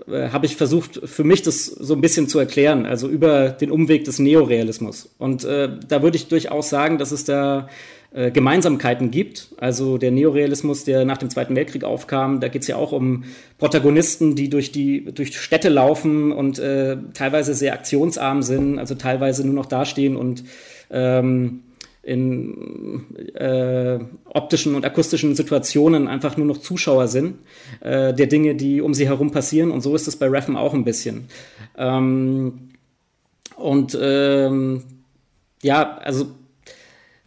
äh, habe ich versucht, für mich das so ein bisschen zu erklären, also über den Umweg des Neorealismus. Und äh, da würde ich durchaus sagen, dass es da äh, Gemeinsamkeiten gibt. Also der Neorealismus, der nach dem Zweiten Weltkrieg aufkam, da geht es ja auch um Protagonisten, die durch die durch Städte laufen und äh, teilweise sehr aktionsarm sind, also teilweise nur noch dastehen und ähm, in äh, optischen und akustischen Situationen einfach nur noch Zuschauer sind äh, der Dinge, die um sie herum passieren. Und so ist es bei Reffen auch ein bisschen. Ähm, und ähm, ja, also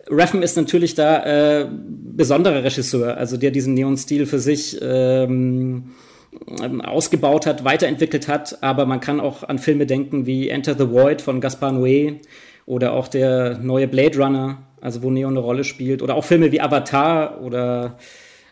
Reffen ist natürlich da äh, besonderer Regisseur, also der diesen Neon-Stil für sich ähm, ausgebaut hat, weiterentwickelt hat. Aber man kann auch an Filme denken wie Enter the Void von Gaspar Noé oder auch der neue Blade Runner also wo Neon eine Rolle spielt. Oder auch Filme wie Avatar oder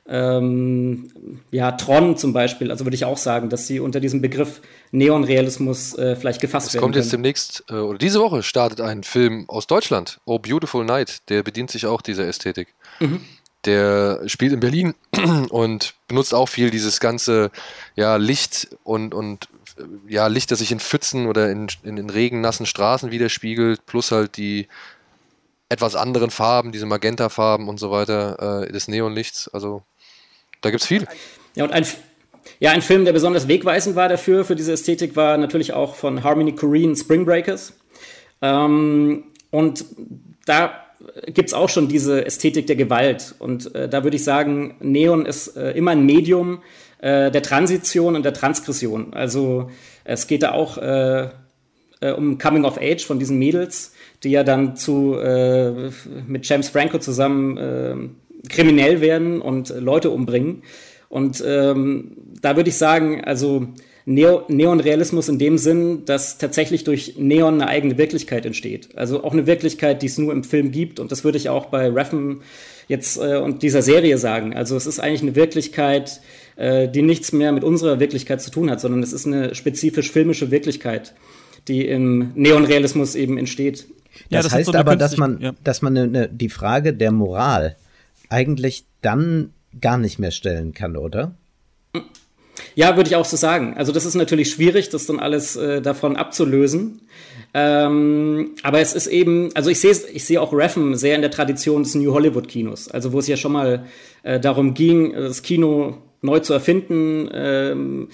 ähm, ja, Tron zum Beispiel. Also würde ich auch sagen, dass sie unter diesem Begriff Neonrealismus äh, vielleicht gefasst es werden. Es kommt jetzt demnächst, äh, oder diese Woche startet ein Film aus Deutschland, Oh Beautiful Night, der bedient sich auch dieser Ästhetik. Mhm. Der spielt in Berlin und benutzt auch viel dieses ganze ja, Licht und, und ja, Licht, das sich in Pfützen oder in, in, in regennassen Straßen widerspiegelt, plus halt die etwas anderen Farben, diese Magenta-Farben und so weiter, äh, des Neonlichts. Also da gibt es viel. Ja, und ein, ja, ein Film, der besonders wegweisend war dafür, für diese Ästhetik, war natürlich auch von Harmony Korine Spring Breakers. Ähm, und da gibt es auch schon diese Ästhetik der Gewalt. Und äh, da würde ich sagen, Neon ist äh, immer ein Medium äh, der Transition und der Transgression. Also es geht da auch äh, äh, um Coming of Age von diesen Mädels die ja dann zu äh, mit James Franco zusammen äh, kriminell werden und Leute umbringen. Und ähm, da würde ich sagen, also Neo Neonrealismus in dem Sinn, dass tatsächlich durch Neon eine eigene Wirklichkeit entsteht. Also auch eine Wirklichkeit, die es nur im Film gibt. Und das würde ich auch bei Reffen jetzt äh, und dieser Serie sagen. Also es ist eigentlich eine Wirklichkeit, äh, die nichts mehr mit unserer Wirklichkeit zu tun hat, sondern es ist eine spezifisch filmische Wirklichkeit, die im Neonrealismus eben entsteht. Ja, das, das heißt so aber, dass man, ja. dass man eine, eine, die Frage der Moral eigentlich dann gar nicht mehr stellen kann, oder? Ja, würde ich auch so sagen. Also das ist natürlich schwierig, das dann alles äh, davon abzulösen. Ähm, aber es ist eben, also ich sehe ich sehe auch Reffen sehr in der Tradition des New Hollywood Kinos, also wo es ja schon mal äh, darum ging, das Kino neu zu erfinden. Ähm,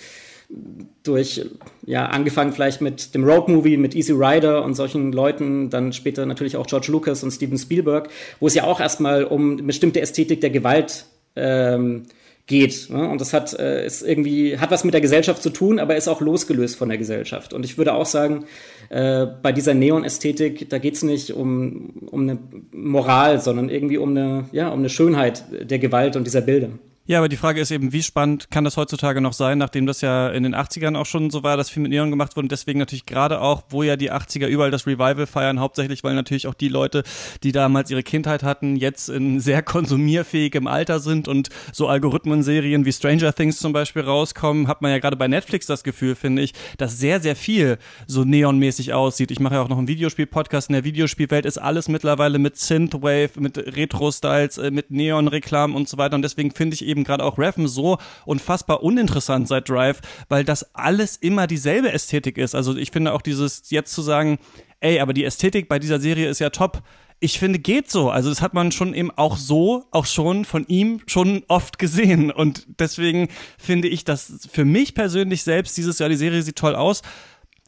durch, ja, angefangen vielleicht mit dem Road Movie, mit Easy Rider und solchen Leuten, dann später natürlich auch George Lucas und Steven Spielberg, wo es ja auch erstmal um bestimmte Ästhetik der Gewalt ähm, geht. Ne? Und das hat, äh, ist irgendwie, hat was mit der Gesellschaft zu tun, aber ist auch losgelöst von der Gesellschaft. Und ich würde auch sagen, äh, bei dieser Neon-Ästhetik, da geht es nicht um, um eine Moral, sondern irgendwie um eine, ja, um eine Schönheit der Gewalt und dieser Bilder. Ja, aber die Frage ist eben, wie spannend kann das heutzutage noch sein, nachdem das ja in den 80ern auch schon so war, dass viel mit Neon gemacht wurde und deswegen natürlich gerade auch, wo ja die 80er überall das Revival feiern, hauptsächlich, weil natürlich auch die Leute, die damals ihre Kindheit hatten, jetzt in sehr konsumierfähigem Alter sind und so Algorithmenserien wie Stranger Things zum Beispiel rauskommen, hat man ja gerade bei Netflix das Gefühl, finde ich, dass sehr, sehr viel so neonmäßig aussieht. Ich mache ja auch noch einen Videospiel-Podcast. In der Videospielwelt ist alles mittlerweile mit Synthwave, mit Retro-Styles, äh, mit Neon-Reklamen und so weiter und deswegen finde ich eben eben gerade auch Raven so unfassbar uninteressant seit Drive, weil das alles immer dieselbe Ästhetik ist. Also ich finde auch dieses jetzt zu sagen, ey, aber die Ästhetik bei dieser Serie ist ja top. Ich finde, geht so. Also das hat man schon eben auch so, auch schon von ihm schon oft gesehen. Und deswegen finde ich, dass für mich persönlich selbst dieses Jahr, die Serie sieht toll aus,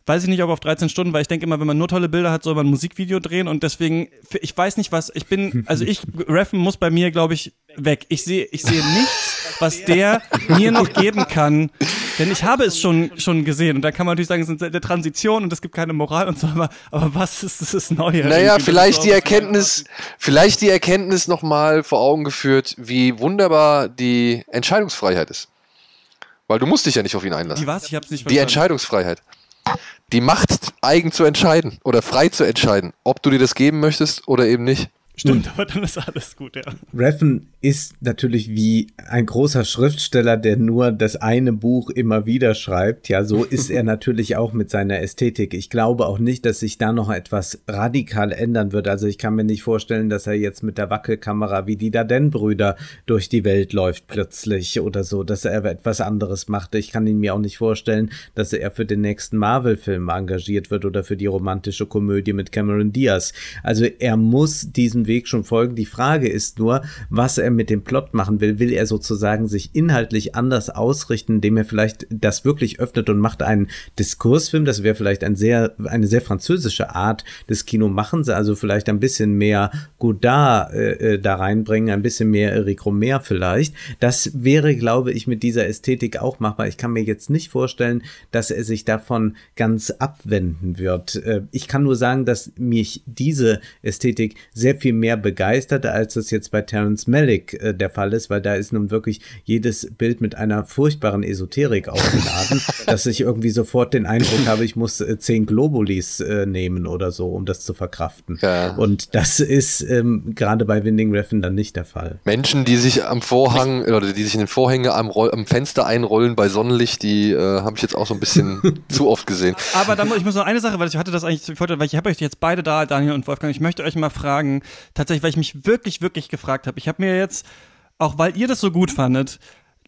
weiß ich nicht, ob auf 13 Stunden, weil ich denke immer, wenn man nur tolle Bilder hat, soll man ein Musikvideo drehen und deswegen, ich weiß nicht was, ich bin, also ich, Reffen muss bei mir, glaube ich, weg. Ich sehe, ich sehe nichts, was der mir noch geben kann, denn ich habe es schon, schon gesehen und da kann man natürlich sagen, es ist eine Transition und es gibt keine Moral und so, aber, aber was ist das Neue? Naja, vielleicht die Erkenntnis, vielleicht die Erkenntnis nochmal vor Augen geführt, wie wunderbar die Entscheidungsfreiheit ist. Weil du musst dich ja nicht auf ihn einlassen. Die was? Ich hab's nicht verstanden. Die Entscheidungsfreiheit die Macht, eigen zu entscheiden oder frei zu entscheiden, ob du dir das geben möchtest oder eben nicht. Stimmt, aber dann ist alles gut, ja. Reffen ist natürlich wie ein großer Schriftsteller, der nur das eine Buch immer wieder schreibt. Ja, so ist er natürlich auch mit seiner Ästhetik. Ich glaube auch nicht, dass sich da noch etwas radikal ändern wird. Also ich kann mir nicht vorstellen, dass er jetzt mit der Wackelkamera wie die Darden-Brüder durch die Welt läuft plötzlich oder so, dass er etwas anderes macht. Ich kann ihn mir auch nicht vorstellen, dass er für den nächsten Marvel-Film engagiert wird oder für die romantische Komödie mit Cameron Diaz. Also er muss diesen diesem Weg schon folgen. Die Frage ist nur, was er mit dem Plot machen will. Will er sozusagen sich inhaltlich anders ausrichten, indem er vielleicht das wirklich öffnet und macht einen Diskursfilm? Das wäre vielleicht ein sehr, eine sehr französische Art des Kinomachens, also vielleicht ein bisschen mehr Godard äh, äh, da reinbringen, ein bisschen mehr Eric Romer vielleicht. Das wäre, glaube ich, mit dieser Ästhetik auch machbar. Ich kann mir jetzt nicht vorstellen, dass er sich davon ganz abwenden wird. Äh, ich kann nur sagen, dass mich diese Ästhetik sehr viel viel mehr begeistert, als es jetzt bei Terence Malick äh, der Fall ist, weil da ist nun wirklich jedes Bild mit einer furchtbaren Esoterik aufgeladen, dass ich irgendwie sofort den Eindruck habe, ich muss äh, zehn Globulis äh, nehmen oder so, um das zu verkraften. Ja. Und das ist ähm, gerade bei Winding Refn dann nicht der Fall. Menschen, die sich am Vorhang oder die sich in den Vorhänge am, Roll am Fenster einrollen bei Sonnenlicht, die äh, habe ich jetzt auch so ein bisschen zu oft gesehen. Aber dann, ich muss noch eine Sache, weil ich hatte das eigentlich, weil ich habe euch jetzt beide da, Daniel und Wolfgang, ich möchte euch mal fragen, tatsächlich, weil ich mich wirklich, wirklich gefragt habe. Ich habe mir jetzt, auch weil ihr das so gut fandet,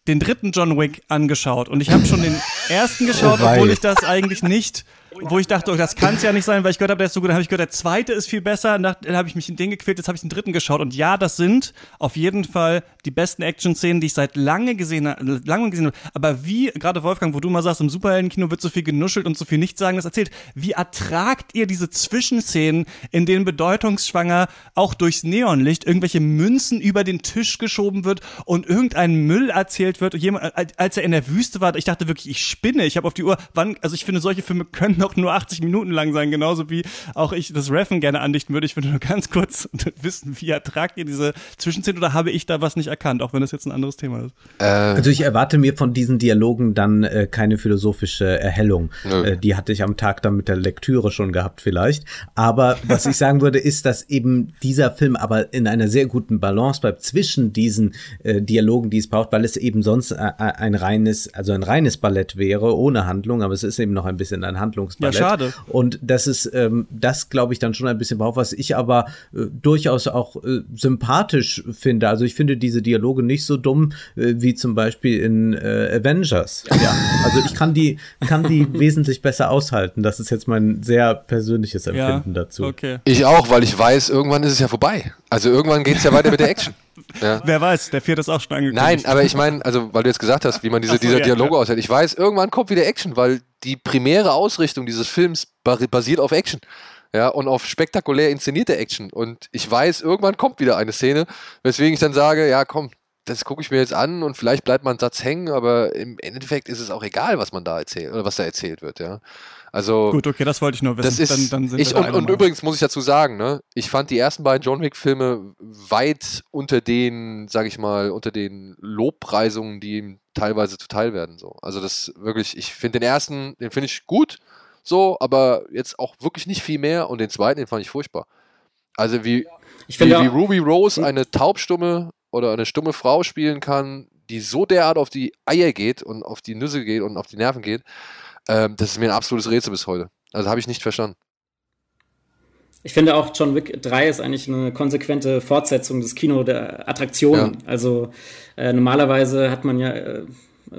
den dritten John Wick angeschaut und ich habe schon den ersten geschaut, oh obwohl ich das eigentlich nicht wo ich dachte, oh, das kann es ja nicht sein, weil ich gehört habe, der ist so gut. Dann habe ich gehört, der zweite ist viel besser. Dann habe ich mich in den gequält, jetzt habe ich den dritten geschaut. Und ja, das sind auf jeden Fall die besten Action-Szenen, die ich seit lange gesehen. Lange gesehen habe. Aber wie, gerade Wolfgang, wo du mal sagst, im Superheldenkino wird so viel genuschelt und so viel Nichtsagendes erzählt. Wie ertragt ihr diese Zwischenszenen, in denen bedeutungsschwanger auch durchs Neonlicht irgendwelche Münzen über den Tisch geschoben wird und irgendein Müll erzählt wird? Jemand, als er in der Wüste war, ich dachte wirklich, ich spinne. Ich habe auf die Uhr, wann, also ich finde, solche Filme können noch nur 80 Minuten lang sein, genauso wie auch ich das Reffen gerne andichten würde. Ich würde nur ganz kurz wissen, wie ertragt ihr diese Zwischenszene oder habe ich da was nicht erkannt, auch wenn das jetzt ein anderes Thema ist? Äh, also ich erwarte mir von diesen Dialogen dann äh, keine philosophische Erhellung. Äh, die hatte ich am Tag dann mit der Lektüre schon gehabt vielleicht. Aber was ich sagen würde, ist, dass eben dieser Film aber in einer sehr guten Balance bleibt zwischen diesen äh, Dialogen, die es braucht, weil es eben sonst äh, ein reines, also ein reines Ballett wäre, ohne Handlung, aber es ist eben noch ein bisschen ein Handlungs Bewegungsballett. Ja, schade. Und das ist, ähm, das glaube ich dann schon ein bisschen braucht, was ich aber äh, durchaus auch äh, sympathisch finde. Also ich finde diese Dialoge nicht so dumm äh, wie zum Beispiel in äh, Avengers. Ja, also ich kann die, kann die wesentlich besser aushalten. Das ist jetzt mein sehr persönliches Empfinden ja, dazu. Okay. Ich auch, weil ich weiß, irgendwann ist es ja vorbei. Also irgendwann geht es ja weiter mit der Action. Ja. Wer weiß, der vierte ist auch schon angekündigt. Nein, aber ich meine, also weil du jetzt gesagt hast, wie man diese, so, dieser ja, Dialoge ja. aushält. Ich weiß, irgendwann kommt wieder Action, weil die primäre Ausrichtung dieses Films basiert auf Action. Ja, und auf spektakulär inszenierte Action. Und ich weiß, irgendwann kommt wieder eine Szene, weswegen ich dann sage, ja komm, das gucke ich mir jetzt an und vielleicht bleibt mal ein Satz hängen, aber im Endeffekt ist es auch egal, was man da erzählt oder was da erzählt wird, ja. Also Gut, okay, das wollte ich nur wissen. das ist, dann, dann sind ich, und, und übrigens muss ich dazu sagen, ne, ich fand die ersten beiden John Wick Filme weit unter den, sag ich mal, unter den Lobpreisungen, die ihm teilweise zuteil werden. So. Also das wirklich, ich finde den ersten, den finde ich gut, so, aber jetzt auch wirklich nicht viel mehr und den zweiten, den fand ich furchtbar. Also wie, Ich wie, finde wie Ruby Rose eine taubstumme oder eine stumme Frau spielen kann, die so derart auf die Eier geht und auf die Nüsse geht und auf die Nerven geht, ähm, das ist mir ein absolutes Rätsel bis heute. Also habe ich nicht verstanden. Ich finde auch, John Wick 3 ist eigentlich eine konsequente Fortsetzung des Kino der Attraktionen. Also äh, normalerweise hat man ja äh,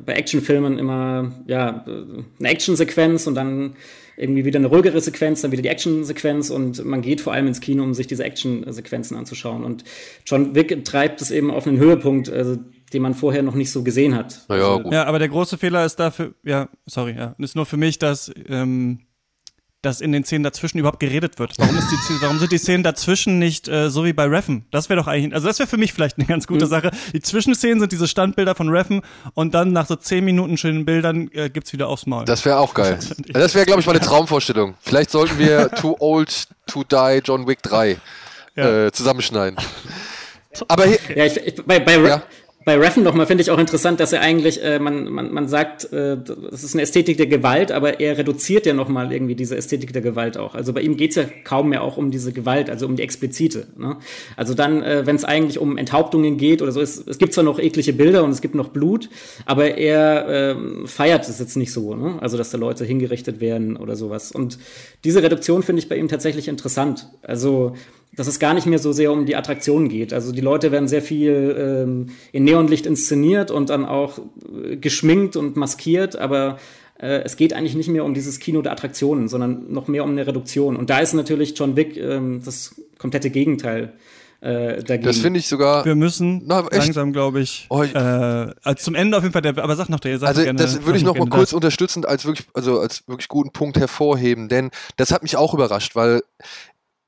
bei Actionfilmen immer ja, äh, eine Actionsequenz und dann irgendwie wieder eine ruhigere Sequenz, dann wieder die Actionsequenz und man geht vor allem ins Kino, um sich diese Actionsequenzen anzuschauen. Und John Wick treibt es eben auf einen Höhepunkt, also, den man vorher noch nicht so gesehen hat. Naja, also, gut. Ja, aber der große Fehler ist dafür, ja, sorry, ja, ist nur für mich, dass, ähm, dass in den Szenen dazwischen überhaupt geredet wird. Warum, ist die, warum sind die Szenen dazwischen nicht äh, so wie bei Reffen? Das wäre doch eigentlich, also das wäre für mich vielleicht eine ganz gute Sache. Die Zwischenszenen sind diese Standbilder von Reffen und dann nach so zehn Minuten schönen Bildern äh, gibt's wieder aufs Maul. Das wäre auch geil. Das Das wäre, glaube ich, mal eine Traumvorstellung. Vielleicht sollten wir Too Old to Die John Wick 3 Ja. äh, zusammenschneiden. Aber hier, Ja, ich, ich, bei, bei, Ja. Bei Reffen nochmal finde ich auch interessant, dass er eigentlich, äh, man, man, man sagt, äh, das ist eine Ästhetik der Gewalt, aber er reduziert ja nochmal irgendwie diese Ästhetik der Gewalt auch. Also bei ihm geht's ja kaum mehr auch um diese Gewalt, also um die explizite. Ne? Also dann, äh, wenn es eigentlich um Enthauptungen geht oder so, es, es gibt zwar noch eklige Bilder und es gibt noch Blut, aber er ähm, feiert es jetzt nicht so, ne? also dass da Leute hingerichtet werden oder sowas. Und diese Reduktion finde ich bei ihm tatsächlich interessant. Also dass es gar nicht mehr so sehr um die Attraktionen geht. Also die Leute werden sehr viel ähm, in Neonlicht inszeniert und dann auch äh, geschminkt und maskiert, aber äh, es geht eigentlich nicht mehr um dieses Kino der Attraktionen, sondern noch mehr um eine Reduktion. Und da ist natürlich John Wick ähm, das komplette Gegenteil äh, dagegen. das finde ich sogar. wir müssen Na, echt? langsam, glaube ich, Oh, ich- äh, also zum Ende auf jeden Fall, der, aber sag noch der, sag Also gerne, das würde ich noch mal kurz das. unterstützend als wirklich, also als wirklich guten Punkt hervorheben, denn das hat mich auch überrascht, weil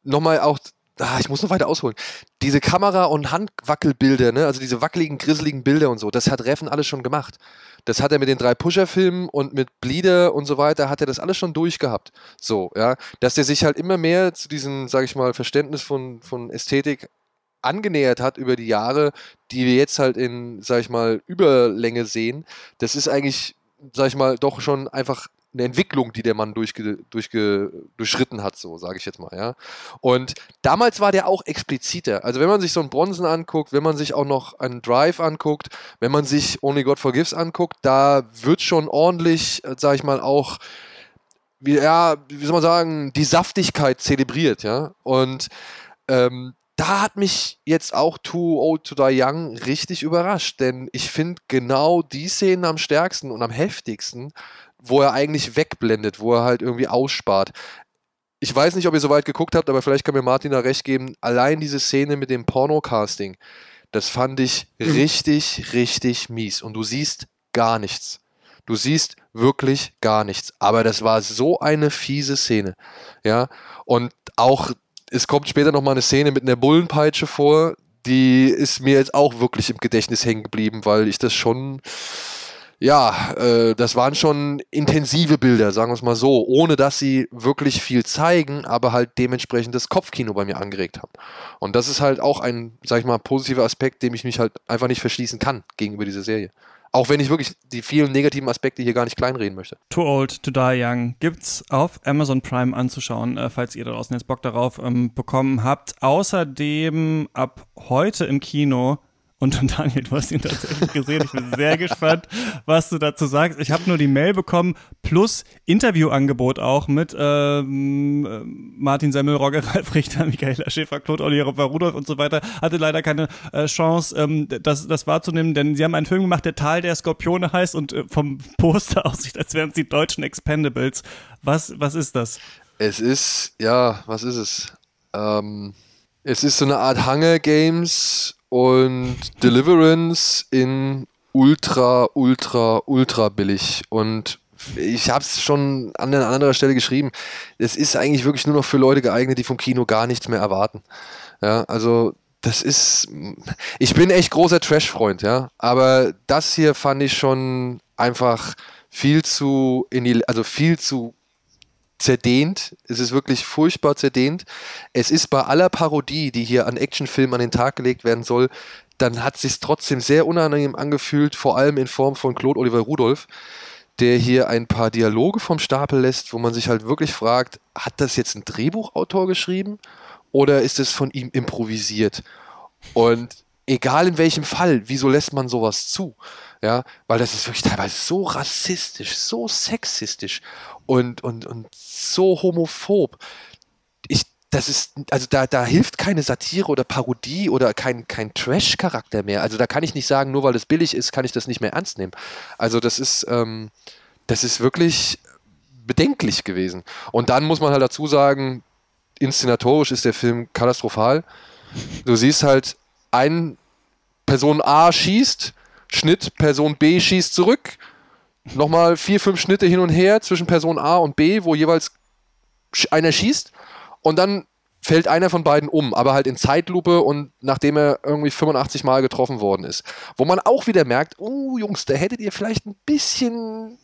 nochmal auch, ah, ich muss noch weiter ausholen. Diese Kamera- und Handwackelbilder, ne, also diese wackeligen, grisseligen Bilder und so, das hat Reffen alles schon gemacht. Das hat er mit den drei Pusher-Filmen und mit Bleeder und so weiter, hat er das alles schon durchgehabt. So, ja. Dass er sich halt immer mehr zu diesem, sag ich mal, Verständnis von, von Ästhetik angenähert hat über die Jahre, die wir jetzt halt in, sag ich mal, Überlänge sehen, das ist eigentlich, sag ich mal, doch schon einfach eine Entwicklung, die der Mann durchge, durchge, durchschritten hat, so sage ich jetzt mal, ja. Und damals war der auch expliziter. Also wenn man sich so einen Bronson anguckt, wenn man sich auch noch einen Drive anguckt, wenn man sich Only God Forgives anguckt, da wird schon ordentlich, äh, sag ich mal, auch wie, ja, wie soll man sagen, die Saftigkeit zelebriert, ja. Und ähm, da hat mich jetzt auch Too Old to Die Young richtig überrascht, denn ich finde genau die Szenen am stärksten und am heftigsten, wo er eigentlich wegblendet, wo er halt irgendwie ausspart. Ich weiß nicht, ob ihr so weit geguckt habt, aber vielleicht kann mir Martin da recht geben. Allein diese Szene mit dem Pornocasting, das fand ich richtig, richtig mies. Und du siehst gar nichts. Du siehst wirklich gar nichts. Aber das war so eine fiese Szene. Ja. Und auch, es kommt später nochmal eine Szene mit einer Bullenpeitsche vor. Die ist mir jetzt auch wirklich im Gedächtnis hängen geblieben, weil ich das schon ja, äh, das waren schon intensive Bilder, sagen wir es mal so, ohne dass sie wirklich viel zeigen, aber halt dementsprechend das Kopfkino bei mir angeregt haben. Und das ist halt auch ein, sag ich mal, positiver Aspekt, dem ich mich halt einfach nicht verschließen kann gegenüber dieser Serie. Auch wenn ich wirklich die vielen negativen Aspekte hier gar nicht kleinreden möchte. Too Old to Die Young gibt's auf Amazon Prime anzuschauen, äh, falls ihr da draußen jetzt Bock darauf ähm, bekommen habt. Außerdem ab heute im Kino Und Daniel, du hast ihn tatsächlich gesehen. Ich bin sehr gespannt, was du dazu sagst. Ich habe nur die Mail bekommen, plus Interviewangebot auch mit ähm, Martin Semmel, Roger Ralf Richter, Michaela Schäfer, Claude Oliver Rudolf und so weiter. Hatte leider keine äh, Chance, ähm, das, das wahrzunehmen, denn sie haben einen Film gemacht, der Tal der Skorpione heißt und äh, vom Poster aussieht, als wären es die deutschen Expendables. Was, was ist das? Es ist, ja, was ist es? Ähm, es ist so eine Art Hunger Games und Deliverance in ultra, ultra, ultra billig. Und ich habe es schon an einer anderen Stelle geschrieben. Es ist eigentlich wirklich nur noch für Leute geeignet, die vom Kino gar nichts mehr erwarten. Ja, also das ist. Ich bin echt großer Trash-Freund, ja. Aber das hier fand ich schon einfach viel zu in die, also viel zu zerdehnt. Es ist wirklich furchtbar zerdehnt. Es ist bei aller Parodie, die hier an Actionfilmen an den Tag gelegt werden soll, dann hat es sich trotzdem sehr unangenehm angefühlt, vor allem in Form von Claude Oliver Rudolph, der hier ein paar Dialoge vom Stapel lässt, wo man sich halt wirklich fragt, hat das jetzt ein Drehbuchautor geschrieben oder ist es von ihm improvisiert? Und egal in welchem Fall, wieso lässt man sowas zu? Ja, weil das ist wirklich teilweise so rassistisch, so sexistisch und, und, und so homophob. Ich, das ist, also da, da hilft keine Satire oder Parodie oder kein, kein Trash-Charakter mehr. Also da kann ich nicht sagen, nur weil es billig ist, kann ich das nicht mehr ernst nehmen. Also das ist, ähm, das ist wirklich bedenklich gewesen. Und dann muss man halt dazu sagen, inszenatorisch ist der Film katastrophal. Du siehst halt, ein Person A schießt, Schnitt, Person B schießt zurück, nochmal vier, fünf Schnitte hin und her zwischen Person A und B, wo jeweils einer schießt. Und dann fällt einer von beiden um, aber halt in Zeitlupe und nachdem er irgendwie 85 Mal getroffen worden ist. Wo man auch wieder merkt, oh Jungs, da hättet ihr vielleicht ein bisschen,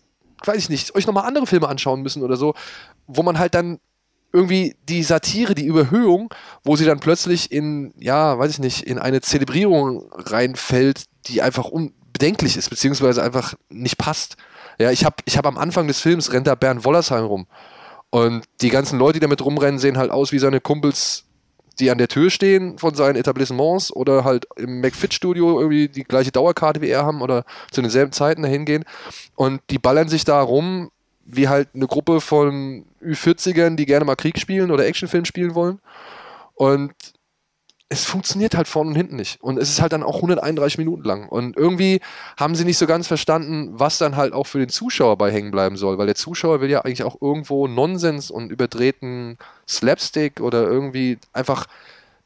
weiß ich nicht, euch nochmal andere Filme anschauen müssen oder so, wo man halt dann irgendwie die Satire, die Überhöhung, wo sie dann plötzlich in, ja, weiß ich nicht, in eine Zelebrierung reinfällt, die einfach unbedenklich ist, beziehungsweise einfach nicht passt. Ja, ich habe ich hab am Anfang des Films rennt da Bernd Wollersheim rum. Und die ganzen Leute, die damit rumrennen, sehen halt aus wie seine Kumpels, die an der Tür stehen von seinen Etablissements oder halt im McFit-Studio irgendwie die gleiche Dauerkarte wie er haben oder zu denselben Zeiten dahin gehen. Und die ballern sich da rum wie halt eine Gruppe von Ü40ern, die gerne mal Krieg spielen oder Actionfilm spielen wollen. Und es funktioniert halt vorne und hinten nicht. Und es ist halt dann auch 131 Minuten lang. Und irgendwie haben sie nicht so ganz verstanden, was dann halt auch für den Zuschauer bei hängen bleiben soll. Weil der Zuschauer will ja eigentlich auch irgendwo Nonsens und überdrehten Slapstick oder irgendwie einfach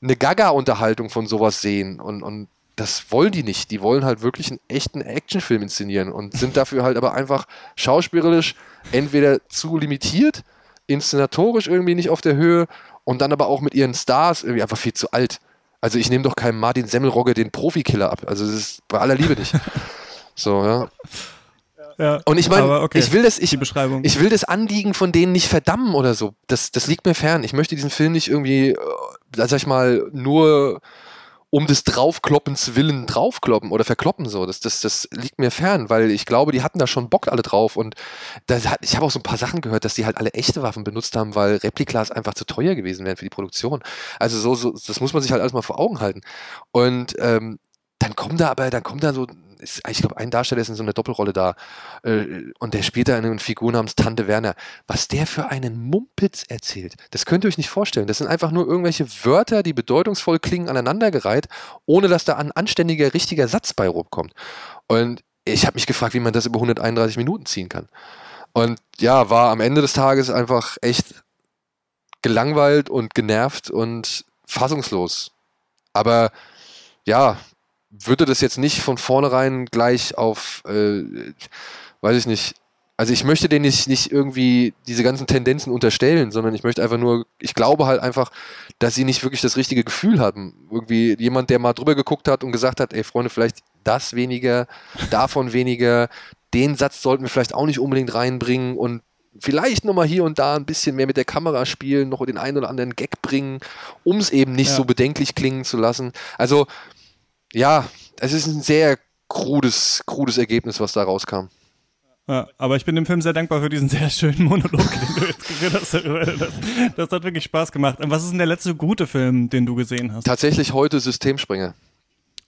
eine Gaga-Unterhaltung von sowas sehen. Und, und das wollen die nicht. Die wollen halt wirklich einen echten Actionfilm inszenieren und sind dafür halt aber einfach schauspielerisch entweder zu limitiert, inszenatorisch irgendwie nicht auf der Höhe und dann aber auch mit ihren Stars irgendwie einfach viel zu alt. Also ich nehme doch keinem Martin Semmelrogge den Profikiller ab. Also das ist bei aller Liebe nicht. So, ja. Ja, und ich meine, okay. ich will das, ich, ich will das Anliegen von denen nicht verdammen oder so. Das, das liegt mir fern. Ich möchte diesen Film nicht irgendwie, äh, sag ich mal, nur um des Draufkloppens willen draufkloppen oder verkloppen so. Das, das, das liegt mir fern, weil ich glaube, die hatten da schon Bock alle drauf und das hat, ich habe auch so ein paar Sachen gehört, dass die halt alle echte Waffen benutzt haben, weil Replikas einfach zu teuer gewesen wären für die Produktion. Also so, so das muss man sich halt alles mal vor Augen halten. Und ähm, dann kommen da aber, dann kommt da so ist, ich glaube, ein Darsteller ist in so einer Doppelrolle da äh, und der spielt da eine Figur namens Tante Werner. Was der für einen Mumpitz erzählt, das könnt ihr euch nicht vorstellen. Das sind einfach nur irgendwelche Wörter, die bedeutungsvoll klingen, aneinandergereiht, ohne dass da ein anständiger, richtiger Satz bei rumkommt. Und ich habe mich gefragt, wie man das über 131 Minuten ziehen kann. Und ja, war am Ende des Tages einfach echt gelangweilt und genervt und fassungslos. Aber ja, würde das jetzt nicht von vornherein gleich auf, äh, weiß ich nicht, also ich möchte denen nicht, nicht irgendwie diese ganzen Tendenzen unterstellen, sondern ich möchte einfach nur, ich glaube halt einfach, dass sie nicht wirklich das richtige Gefühl haben. Irgendwie jemand, der mal drüber geguckt hat und gesagt hat, ey Freunde, vielleicht das weniger, davon weniger, den Satz sollten wir vielleicht auch nicht unbedingt reinbringen und vielleicht nochmal hier und da ein bisschen mehr mit der Kamera spielen, noch den einen oder anderen Gag bringen, um es eben nicht ja. so bedenklich klingen zu lassen. Also ja, es ist ein sehr krudes, krudes Ergebnis, was da rauskam. Ja, aber ich bin dem Film sehr dankbar für diesen sehr schönen Monolog, den du jetzt geführt hast. Das, das hat wirklich Spaß gemacht. Und was ist denn der letzte gute Film, den du gesehen hast? Tatsächlich heute Systemspringer.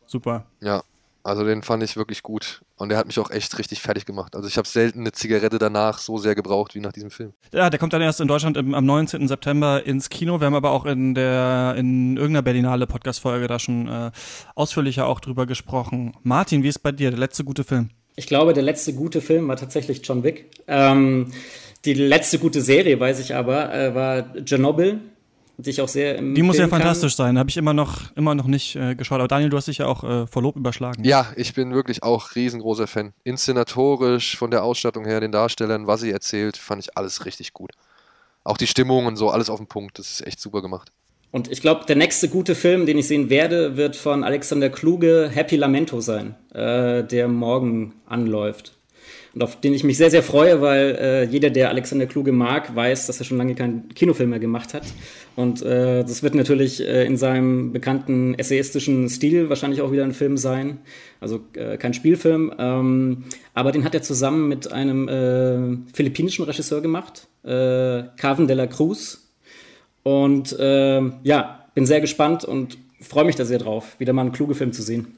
super. Ja, also den fand ich wirklich gut. Und der hat mich auch echt richtig fertig gemacht. Also ich habe selten eine Zigarette danach so sehr gebraucht wie nach diesem Film. Ja, der kommt dann erst in Deutschland im, am 19. September ins Kino. Wir haben aber auch in der in irgendeiner Berlinale Podcast-Folge da schon äh, ausführlicher auch drüber gesprochen. Martin, wie ist bei dir der letzte gute Film? Ich glaube, der letzte gute Film war tatsächlich John Wick. Ähm, die letzte gute Serie, weiß ich aber, äh, war Chernobyl die ich auch sehr im Die muss ja fantastisch kann. sein, habe ich immer noch, immer noch nicht äh, geschaut. Aber Daniel, du hast dich ja auch äh, vor Lob überschlagen. Ja, ich bin wirklich auch riesengroßer Fan. Inszenatorisch, von der Ausstattung her, den Darstellern, was sie erzählt, fand ich alles richtig gut. Auch die Stimmung und so, alles auf den Punkt. Das ist echt super gemacht. Und ich glaube, der nächste gute Film, den ich sehen werde, wird von Alexander Kluge Happy Lamento sein, äh, der morgen anläuft und auf den ich mich sehr, sehr freue, weil äh, jeder, der Alexander Kluge mag, weiß, dass er schon lange keinen Kinofilm mehr gemacht hat. Und äh, das wird natürlich äh, in seinem bekannten essayistischen Stil wahrscheinlich auch wieder ein Film sein. Also äh, kein Spielfilm. Ähm, aber den hat er zusammen mit einem äh, philippinischen Regisseur gemacht, äh, Carven de la Cruz. Und äh, ja, bin sehr gespannt und freue mich da sehr drauf, wieder mal einen kluge Film zu sehen.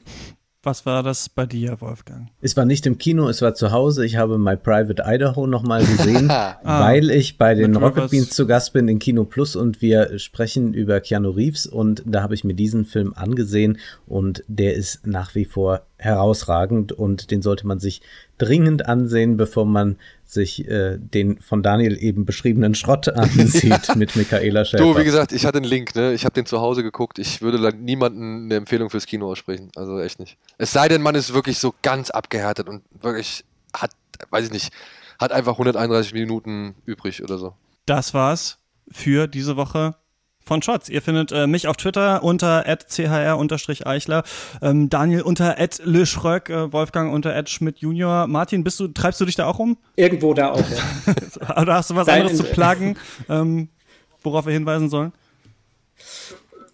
Was war das bei dir, Wolfgang? Es war nicht im Kino, es war zu Hause. Ich habe My Private Idaho nochmal gesehen, ah, weil ich bei den Rocket Beans zu Gast bin in Kino Plus und wir sprechen über Keanu Reeves und da habe ich mir diesen Film angesehen und der ist nach wie vor herausragend und den sollte man sich dringend ansehen, bevor man sich äh, den von Daniel eben beschriebenen Schrott ansieht mit Michaela Schäfer. Du, wie gesagt, ich hatte einen Link, ne? Ich habe den zu Hause geguckt. Ich würde niemanden eine Empfehlung fürs Kino aussprechen. Also echt nicht. Es sei denn, man ist wirklich so ganz abgehärtet und wirklich hat, weiß ich nicht, hat einfach 131 Minuten übrig oder so. Das war's für diese Woche von Shots. Ihr findet äh, mich auf Twitter unter @chr_eichler, ähm, Daniel unter @leschröck, äh, Wolfgang unter @schmidt Junior. Martin, bist du treibst du dich da auch rum? Irgendwo da auch. Ja. Oder hast du was Dein anderes zu plagen, ähm, worauf wir hinweisen sollen?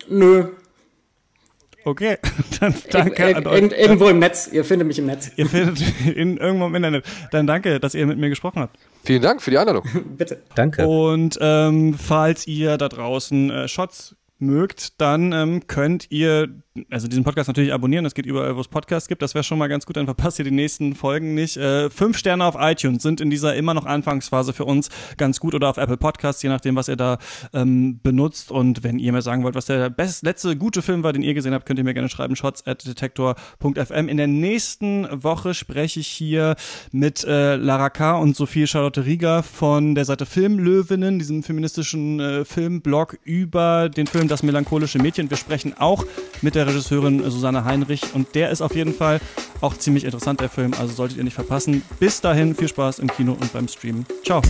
Nö, Okay, dann danke Ir an euch. irgendwo im Netz, ihr findet mich im Netz. Ihr findet in irgendwo im Internet. Dann danke, dass ihr mit mir gesprochen habt. Vielen Dank für die Einladung. Bitte. Danke. Und ähm, falls ihr da draußen äh, Shots mögt, dann ähm, könnt ihr also diesen Podcast natürlich abonnieren. Das geht überall, wo es Podcasts gibt. Das wäre schon mal ganz gut, dann verpasst ihr die nächsten Folgen nicht. Äh, fünf Sterne auf iTunes sind in dieser immer noch Anfangsphase für uns ganz gut oder auf Apple Podcasts, je nachdem, was ihr da ähm, benutzt. Und wenn ihr mir sagen wollt, was der best, letzte gute Film war, den ihr gesehen habt, könnt ihr mir gerne schreiben. Shots at detektor.fm. In der nächsten Woche spreche ich hier mit äh, Lara K. und Sophie Charlotte Rieger von der Seite Filmlöwinnen, diesem feministischen äh, Filmblog über den Film Das melancholische Mädchen. Wir sprechen auch mit der Regisseurin Susanne Heinrich und der ist auf jeden Fall auch ziemlich interessant, der Film, also solltet ihr nicht verpassen. Bis dahin, viel Spaß im Kino und beim Streamen. Ciao.